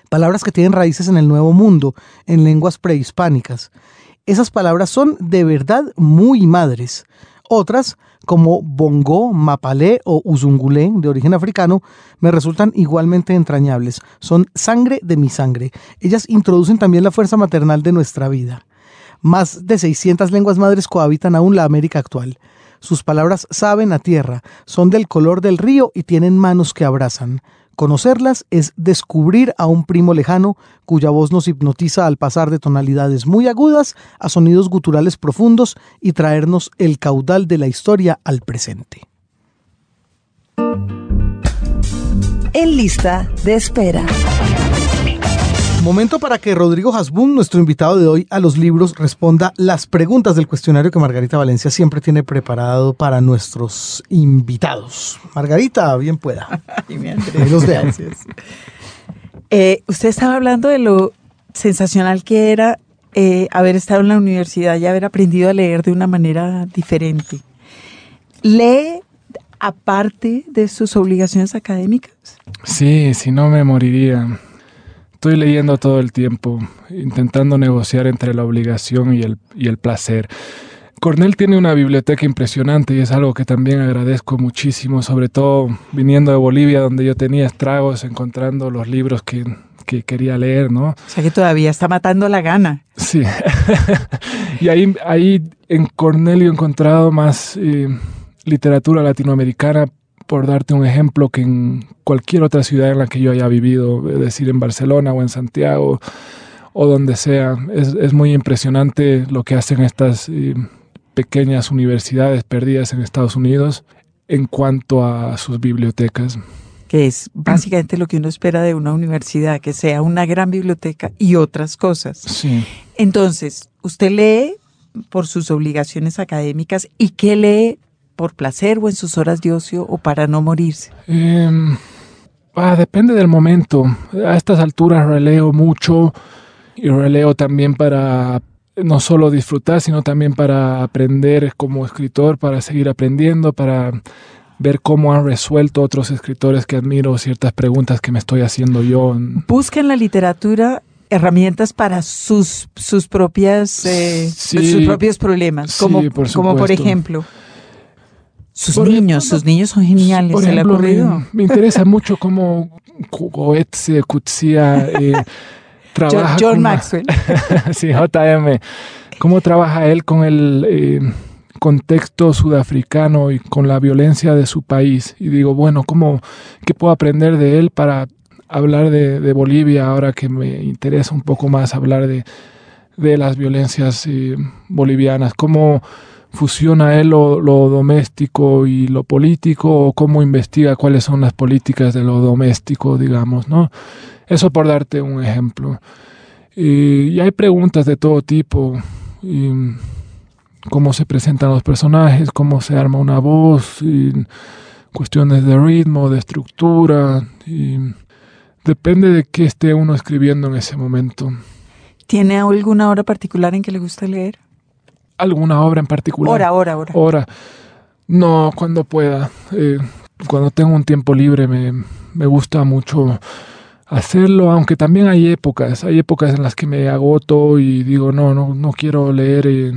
Palabras que tienen raíces en el Nuevo Mundo, en lenguas prehispánicas. Esas palabras son de verdad muy madres. Otras, como bongo, mapalé o uzungulé, de origen africano, me resultan igualmente entrañables. Son sangre de mi sangre. Ellas introducen también la fuerza maternal de nuestra vida. Más de 600 lenguas madres cohabitan aún la América actual. Sus palabras saben a tierra, son del color del río y tienen manos que abrazan. Conocerlas es descubrir a un primo lejano cuya voz nos hipnotiza al pasar de tonalidades muy agudas a sonidos guturales profundos y traernos el caudal de la historia al presente. En lista de espera. Momento para que Rodrigo Hasbun, nuestro invitado de hoy a los libros, responda las preguntas del cuestionario que Margarita Valencia siempre tiene preparado para nuestros invitados. Margarita, bien pueda. (laughs) Ay, mi Los Gracias. Eh, usted estaba hablando de lo sensacional que era eh, haber estado en la universidad y haber aprendido a leer de una manera diferente. ¿Lee aparte de sus obligaciones académicas? Sí, si no me moriría. Estoy leyendo todo el tiempo, intentando negociar entre la obligación y el, y el placer. Cornell tiene una biblioteca impresionante y es algo que también agradezco muchísimo, sobre todo viniendo de Bolivia, donde yo tenía estragos, encontrando los libros que, que quería leer, ¿no? O sea que todavía está matando la gana. Sí. (laughs) y ahí, ahí en Cornell he encontrado más eh, literatura latinoamericana, por darte un ejemplo, que en cualquier otra ciudad en la que yo haya vivido, es decir, en Barcelona o en Santiago o donde sea, es, muy impresionante lo que hacen estas eh, pequeñas universidades perdidas en Estados Unidos en cuanto a sus bibliotecas. Que es básicamente lo que uno espera de una universidad, que sea una gran biblioteca y otras cosas. Sí. Entonces, usted lee por sus obligaciones académicas y qué lee por placer o en sus horas de ocio o para no morirse? Em, ah, depende del momento. A estas alturas releo mucho y releo también para no solo disfrutar, sino también para aprender como escritor, para seguir aprendiendo, para ver cómo han resuelto otros escritores que admiro ciertas preguntas que me estoy haciendo yo. Busca en la literatura herramientas para sus, sus propias eh, sus propios problemas, como, como por ejemplo. Sus niños, sus niños son geniales. Por ejemplo, Me, interesa mucho cómo Goethe, Kutsia eh, (laughs) trabaja. John, Maxwell. (laughs) sí, JM. Cómo trabaja él con el eh, contexto sudafricano y con la violencia de su país. Y digo, bueno, ¿cómo, ¿qué puedo aprender de él para hablar de, Bolivia ahora que me interesa un poco más hablar de, de las violencias eh, bolivianas? ¿Cómo fusiona él lo, doméstico y lo político o cómo investiga cuáles son las políticas de lo doméstico, digamos, ¿no? Eso por darte un ejemplo. Y, hay preguntas de todo tipo. cómo se presentan los personajes, cómo se arma una voz, cuestiones de ritmo, de estructura. Y depende de qué esté uno escribiendo en ese momento. ¿Tiene alguna hora particular en que le gusta leer? Alguna obra en particular. Hora, hora, hora. Hora. No, cuando pueda. Eh, cuando tengo un tiempo libre me, me, gusta mucho hacerlo, aunque también hay épocas, hay épocas en las que me agoto y digo, no, no, no quiero leer eh,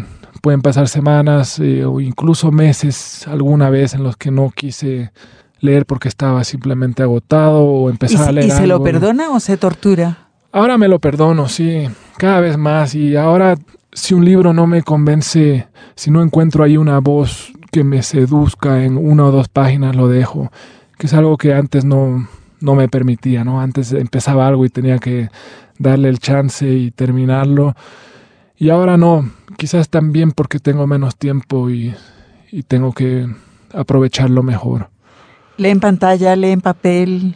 pueden pasar semanas eh, o incluso meses alguna vez en los que no quise leer porque estaba simplemente agotado o empezaba a leer. ¿Y se lo perdona o se tortura? Ahora me lo perdono, sí, cada vez más. Y ahora, si un libro no me convence, si no encuentro ahí una voz que me seduzca en una o dos páginas, lo dejo. Que es algo que antes no, no me permitía, ¿no? Antes empezaba algo y tenía que darle el chance y terminarlo. Y ahora no, quizás también porque tengo menos tiempo y, y tengo que aprovecharlo mejor. ¿Lee en pantalla, lee en papel?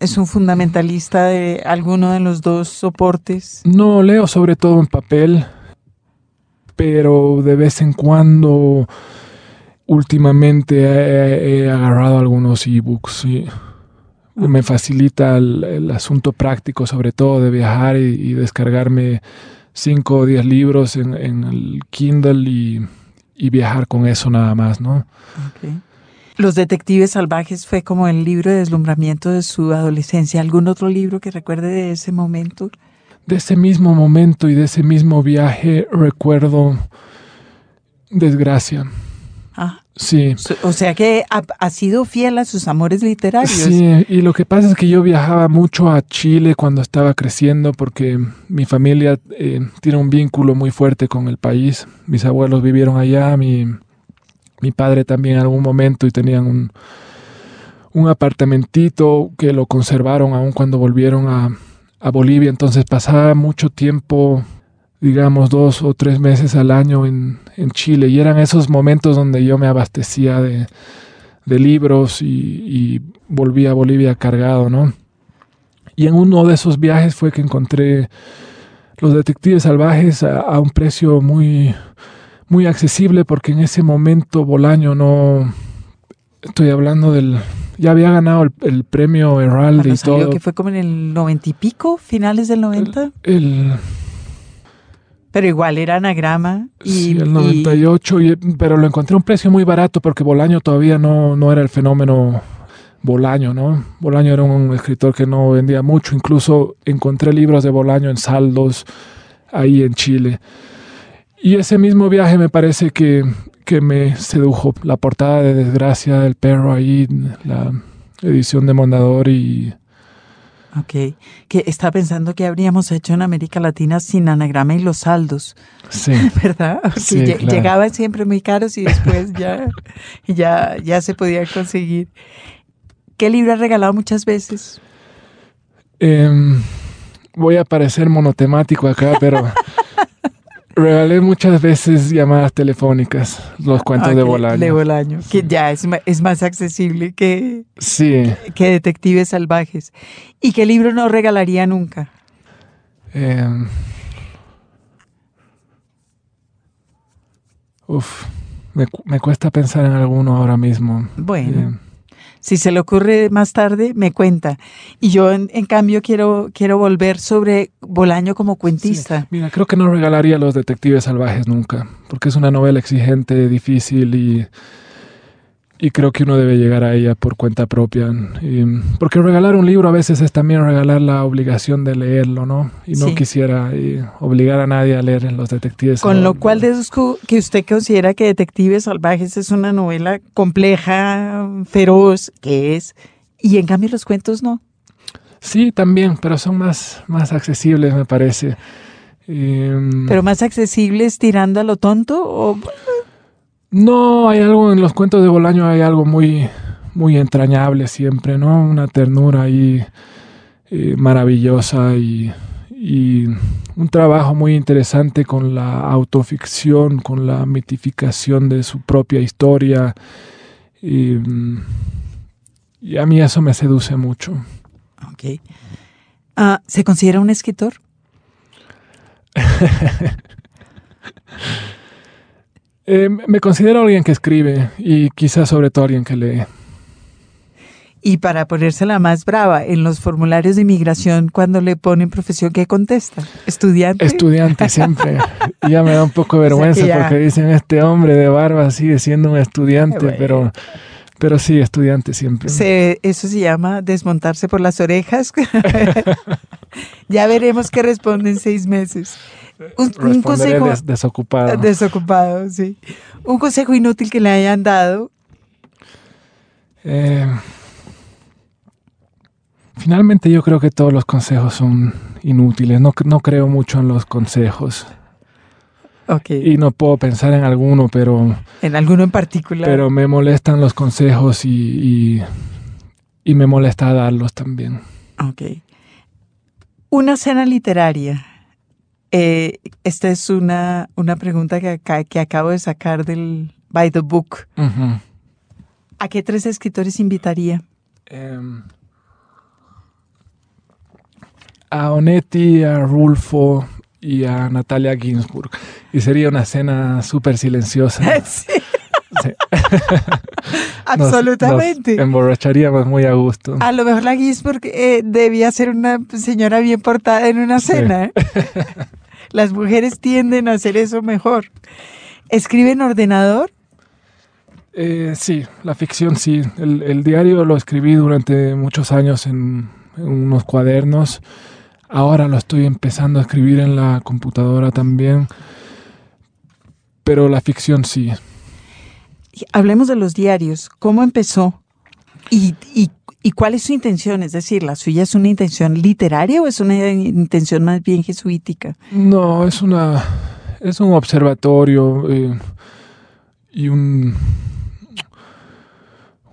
¿Es un fundamentalista de alguno de los dos soportes? No, leo sobre todo en papel, pero de vez en cuando, últimamente he, agarrado algunos ebooks. y Me facilita el, asunto práctico, sobre todo de viajar y, descargarme cinco o diez libros en, el Kindle y, y, viajar con eso nada más, ¿no? Okay. Los Detectives Salvajes fue como el libro de deslumbramiento de su adolescencia. ¿Algún otro libro que recuerde de ese momento? De ese mismo momento y de ese mismo viaje recuerdo Desgracia. Ah. Sí. O sea que ha, sido fiel a sus amores literarios. Sí, y lo que pasa es que yo viajaba mucho a Chile cuando estaba creciendo porque mi familia eh, tiene un vínculo muy fuerte con el país. Mis abuelos vivieron allá, mi mi padre también en algún momento y tenían un, un apartamentito que lo conservaron aún cuando volvieron a, a, Bolivia. Entonces pasaba mucho tiempo, digamos dos o tres meses al año en, en Chile y eran esos momentos donde yo me abastecía de, de libros y, y, a Bolivia cargado, ¿no? Y en uno de esos viajes fue que encontré Los Detectives Salvajes a, a un precio muy muy accesible porque en ese momento Bolaño no... Estoy hablando del... Ya había ganado el, premio Herald y todo. que fue como en el noventa y pico, finales del noventa. El, pero igual era anagrama. Y, sí, el 98, y, pero lo encontré a un precio muy barato porque Bolaño todavía no, no era el fenómeno Bolaño, ¿no? Bolaño era un escritor que no vendía mucho, incluso encontré libros de Bolaño en saldos ahí en Chile. Y ese mismo viaje me parece que, que me sedujo. La portada de Desgracia del perro ahí, la edición de Mondador y... Ok, que está pensando que habríamos hecho en América Latina sin anagrama y los saldos. Sí. (laughs) ¿Verdad? Sí, Llegaban siempre muy caros y después ya, (laughs) ya, ya se podían conseguir. ¿Qué libro has regalado muchas veces? Em, voy a parecer monotemático acá, pero (laughs) Regalé muchas veces llamadas telefónicas, los cuentos de Bolaño. De Bolaño, que ya es, es más accesible que, sí. que Detectives Salvajes. ¿Y qué libro no regalaría nunca? Eh, uf, me, me, cuesta pensar en alguno ahora mismo. Bueno. Eh, si se le ocurre más tarde, me cuenta. Y yo, en, cambio, quiero, quiero volver sobre Bolaño como cuentista. Mira, creo que no regalaría Los Detectives Salvajes nunca, porque es una novela exigente, difícil y y creo que uno debe llegar a ella por cuenta propia. porque regalar un libro a veces es también regalar la obligación de leerlo, ¿no? Y no quisiera obligar a nadie a leer Los Detectives Con lo cual deduzco que usted considera que Detectives Salvajes es una novela compleja, feroz, que es, y en cambio los cuentos no. Sí, también, pero son más, más accesibles, me parece. Em, ¿Pero más accesibles tirando a lo tonto? O... No, hay algo en los cuentos de Bolaño, hay algo muy, muy entrañable siempre, ¿no? Una ternura ahí eh, maravillosa y, un trabajo muy interesante con la autoficción, con la mitificación de su propia historia. Y, y a mí eso me seduce mucho. Ok. Ah, ¿Se considera un escritor? (laughs) Eh, me considero alguien que escribe y quizás sobre todo alguien que lee. Y para ponérsela más brava, en los formularios de inmigración, cuando le ponen profesión, ¿qué contesta? ¿Estudiante? Estudiante, siempre. (laughs) y ya me da un poco de vergüenza porque dicen, este hombre de barba sigue siendo un estudiante, pero, pero sí, estudiante siempre. eso se llama desmontarse por las orejas. (laughs) Ya veremos qué responde en seis meses. Un, consejo desocupado. Desocupado, sí. Un consejo inútil que le hayan dado. Eh, finalmente yo creo que todos los consejos son inútiles. No, no creo mucho en los consejos. Okay. Y no puedo pensar en alguno, pero... En alguno en particular. Pero me molestan los consejos y, y, me molesta darlos también. Ok. Una cena literaria. Eh, esta es una, una pregunta que, que acabo de sacar del By the Book. ¿A qué tres escritores invitaría? Em, a Onetti, a Rulfo y a Natalia Ginsburg. Y sería una cena súper silenciosa. (laughs) Sí. (laughs) Absolutamente. Nos emborracharíamos muy a gusto. A lo mejor la Ginsburg eh, debía ser una señora bien portada en una cena. (laughs) Las mujeres tienden a hacer eso mejor. ¿Escribe en ordenador? Eh, sí, la ficción sí. El, diario lo escribí durante muchos años en unos cuadernos Ahora lo estoy empezando a escribir en la computadora también, pero la ficción sí. Hablemos de los diarios. ¿Cómo empezó? ¿Y, cuál es su intención? Es decir, ¿la suya es una intención literaria o es una intención más bien jesuítica? No, es una es un observatorio eh, y un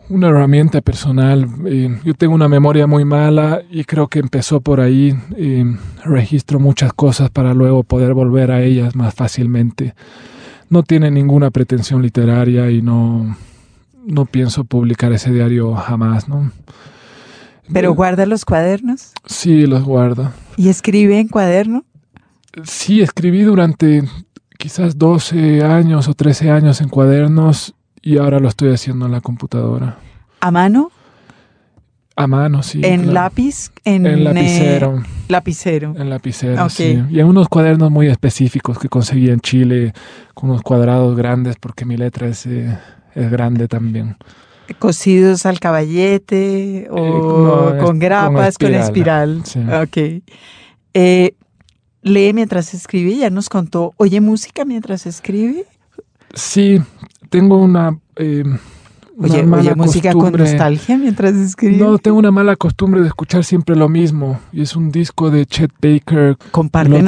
una herramienta personal. Eh, yo tengo una memoria muy mala y creo que empezó por ahí. Eh, registro muchas cosas para luego poder volver a ellas más fácilmente. No tiene ninguna pretensión literaria y no, no pienso publicar ese diario jamás, ¿no? ¿Pero guarda los cuadernos? Sí, los guardo. ¿Y escribe en cuaderno? Sí, escribí durante quizás 12 años o 13 años en cuadernos y ahora lo estoy haciendo en la computadora. ¿A mano? A mano, sí. ¿En lápiz? En, en lapicero. lapicero. En lapicero, sí. Y en unos cuadernos muy específicos que conseguí en Chile, con unos cuadrados grandes, porque mi letra es, eh, es grande también. ¿Cosidos al caballete o eh, con grapas, con espiral? Sí. Ok. Eh, ¿Lee mientras escribe? Ya nos contó. ¿Oye música mientras escribe? Sí, tengo una... Eh, oye, música con nostalgia mientras escribe. No, tengo una mala costumbre de escuchar siempre lo mismo. Y es un disco de Chet Baker. Comparten,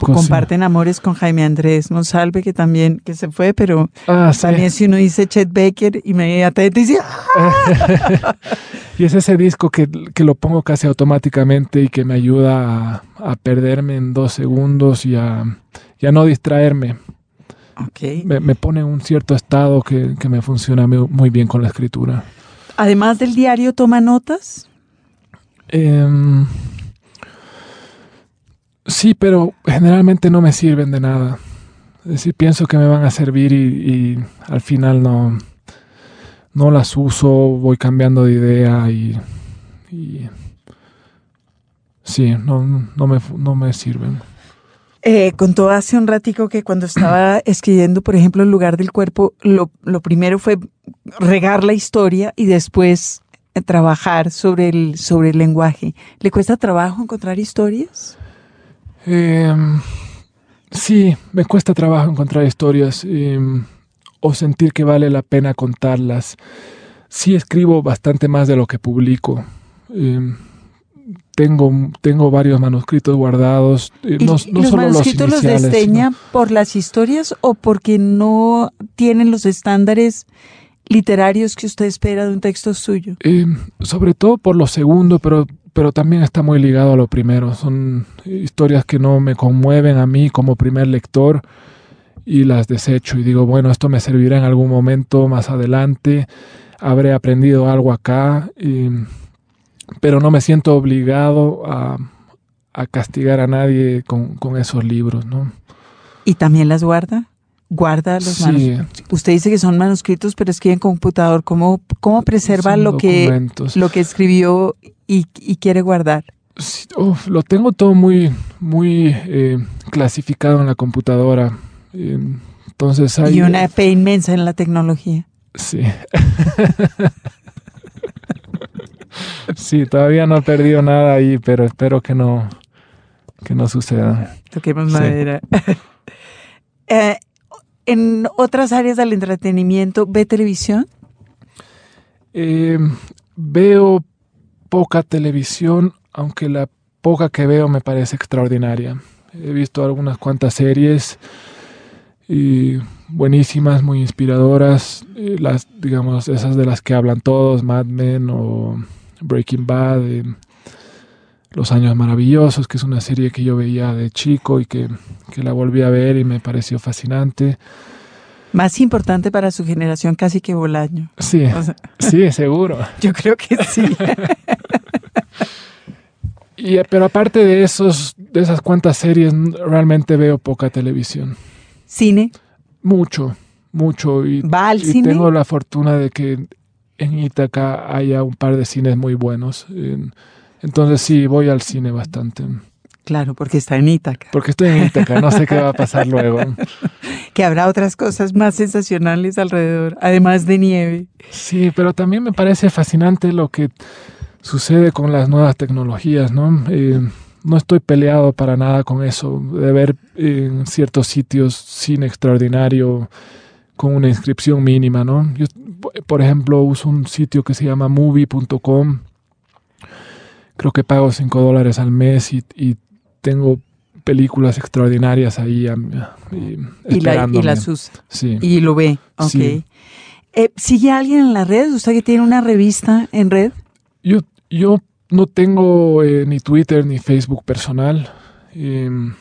comparten amores con Jaime Andrés Monsalve, que también que se fue, pero ah, también si uno dice Chet Baker, inmediatamente dice... ¡Ah! (laughs) y es ese disco que, que, lo pongo casi automáticamente y que me ayuda a, perderme en dos segundos y a, y a no distraerme. Me, pone en un cierto estado que, me funciona muy bien con la escritura. Además del diario, ¿toma notas? Em, sí, pero generalmente no me sirven de nada. Es decir, pienso que me van a servir y, al final no, no las uso, voy cambiando de idea y, sí, no, no, me, no me sirven. Eh, contó hace un ratico que cuando estaba escribiendo, por ejemplo, El lugar del cuerpo, lo, primero fue regar la historia y después eh, trabajar sobre el, sobre el lenguaje. ¿Le cuesta trabajo encontrar historias? Em, sí, me cuesta trabajo encontrar historias em, o sentir que vale la pena contarlas. Sí escribo bastante más de lo que publico. Em, tengo, tengo varios manuscritos guardados. Eh, no, ¿Y los manuscritos los, desdeña por las historias o porque no tienen los estándares literarios que usted espera de un texto suyo? Eh, sobre todo por lo segundo, pero, pero también está muy ligado a lo primero. Son historias que no me conmueven a mí como primer lector y las desecho y digo, bueno, esto me servirá en algún momento más adelante, habré aprendido algo acá. Y, pero no me siento obligado a, castigar a nadie con, esos libros, ¿no? ¿Y también las guarda? ¿Guarda los manuscritos? Usted dice que son manuscritos, pero escribe en computador. ¿Cómo, cómo preserva lo que, lo que escribió y, quiere guardar? lo tengo todo muy, muy eh, clasificado en la computadora. entonces hay, y una fe inmensa en la tecnología. Sí. (laughs) Sí, todavía no he perdido nada ahí, pero espero que no, que no suceda. Toquemos madera. (laughs) Eh, en otras áreas del entretenimiento, ¿ve televisión? Eh, veo poca televisión, aunque la poca que veo me parece extraordinaria. He visto algunas cuantas series y buenísimas, muy inspiradoras, las digamos esas de las que hablan todos, Mad Men o Breaking Bad, Los Años Maravillosos, que es una serie que yo veía de chico y que, la volví a ver y me pareció fascinante. Más importante para su generación casi que Bolaño. Sí, (laughs) sí, seguro. Yo creo que sí. (laughs) y, pero aparte de, esos, de esas cuantas series, realmente veo poca televisión. ¿Cine? Mucho, mucho. Y, ¿Va al y tengo la fortuna de que en Ítaca haya un par de cines muy buenos. Entonces sí, voy al cine bastante. Claro, porque está en Ítaca. Porque estoy en Ítaca, no sé qué va a pasar luego. (laughs) que habrá otras cosas más sensacionales alrededor, además de nieve. Sí, pero también me parece fascinante lo que sucede con las nuevas tecnologías, ¿no? Eh, no estoy peleado para nada con eso, de ver en ciertos sitios cine extraordinario con una inscripción mínima, ¿no? Yo, por ejemplo, uso un sitio que se llama movie.com. Creo que pago 5 dólares al mes y, tengo películas extraordinarias ahí. y, y, las usa. Sí. Y lo ve. Ok. Eh, ¿Sigue alguien en las redes? ¿Usted que tiene una revista en red? Yo, yo no tengo eh, ni Twitter ni Facebook personal. Em,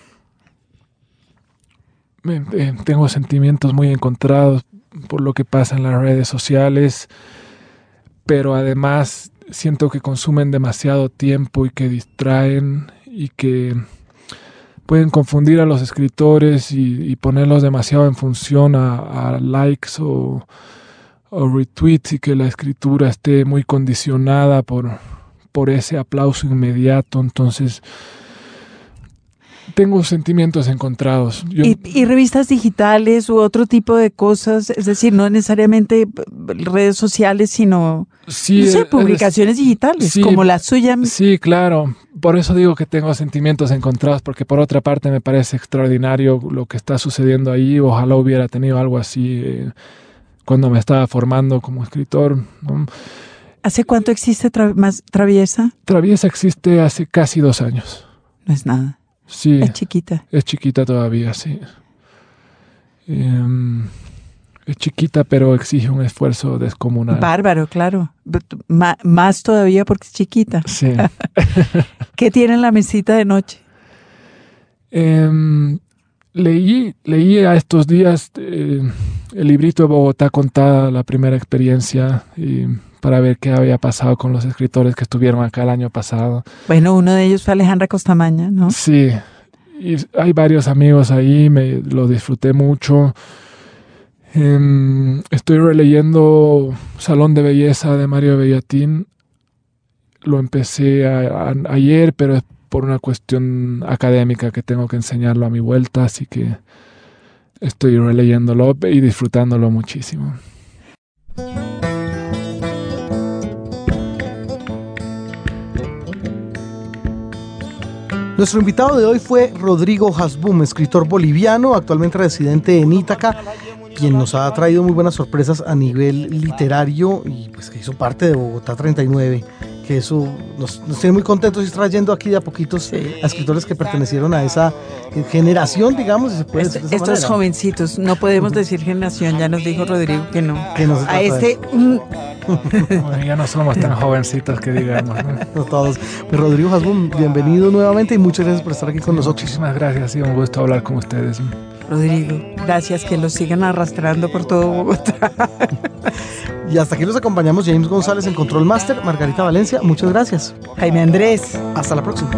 eh, tengo sentimientos muy encontrados por lo que pasa en las redes sociales, pero además siento que consumen demasiado tiempo y que distraen y que pueden confundir a los escritores y, ponerlos demasiado en función a, likes o, o, retweets y que la escritura esté muy condicionada por, por ese aplauso inmediato. Entonces, tengo sentimientos encontrados. ¿Y, revistas digitales u otro tipo de cosas? Es decir, no necesariamente redes sociales, sino sí, publicaciones digitales, como la suya. Sí, claro. Por eso digo que tengo sentimientos encontrados, porque por otra parte me parece extraordinario lo que está sucediendo ahí. Ojalá hubiera tenido algo así eh, cuando me estaba formando como escritor. ¿Hace cuánto existe más Traviesa? Traviesa existe hace casi dos años. No es nada. Sí. Es chiquita. Es chiquita todavía, sí. Em, es chiquita, pero exige un esfuerzo descomunal. Bárbaro, claro. más todavía porque es chiquita. Sí. (laughs) ¿Qué tiene en la mesita de noche? Em, leí, leí a estos días eh, el librito de Bogotá contada la primera experiencia y para ver qué había pasado con los escritores que estuvieron acá el año pasado. Bueno, uno de ellos fue Alejandra Costamaña, ¿no? Sí, y hay varios amigos ahí, me lo disfruté mucho. Em, estoy releyendo Salón de Belleza de Mario Bellatín. Lo empecé ayer, pero es por una cuestión académica que tengo que enseñarlo a mi vuelta, así que estoy releyéndolo y disfrutándolo muchísimo. Nuestro invitado de hoy fue Rodrigo Hasbum, escritor boliviano, actualmente residente en Ítaca, quien nos ha traído muy buenas sorpresas a nivel literario y pues que hizo parte de Bogotá 39 que eso nos, tiene muy contentos y trayendo aquí de a poquitos a escritores que pertenecieron a esa generación, digamos, si se puede decir Estos jovencitos, no podemos decir generación, ya nos dijo Rodrigo que no. a este... (laughs) ya no somos tan jovencitos que digamos. (laughs) No, todos. Pues Rodrigo Hasbun, bienvenido nuevamente y muchas gracias por estar aquí con nosotros. Muchísimas gracias, y un gusto hablar con ustedes. Rodrigo, gracias que los sigan arrastrando por todo Bogotá. (laughs) Y hasta aquí los acompañamos James González en Control Master, Margarita Valencia, muchas gracias. Jaime Andrés. Hasta la próxima.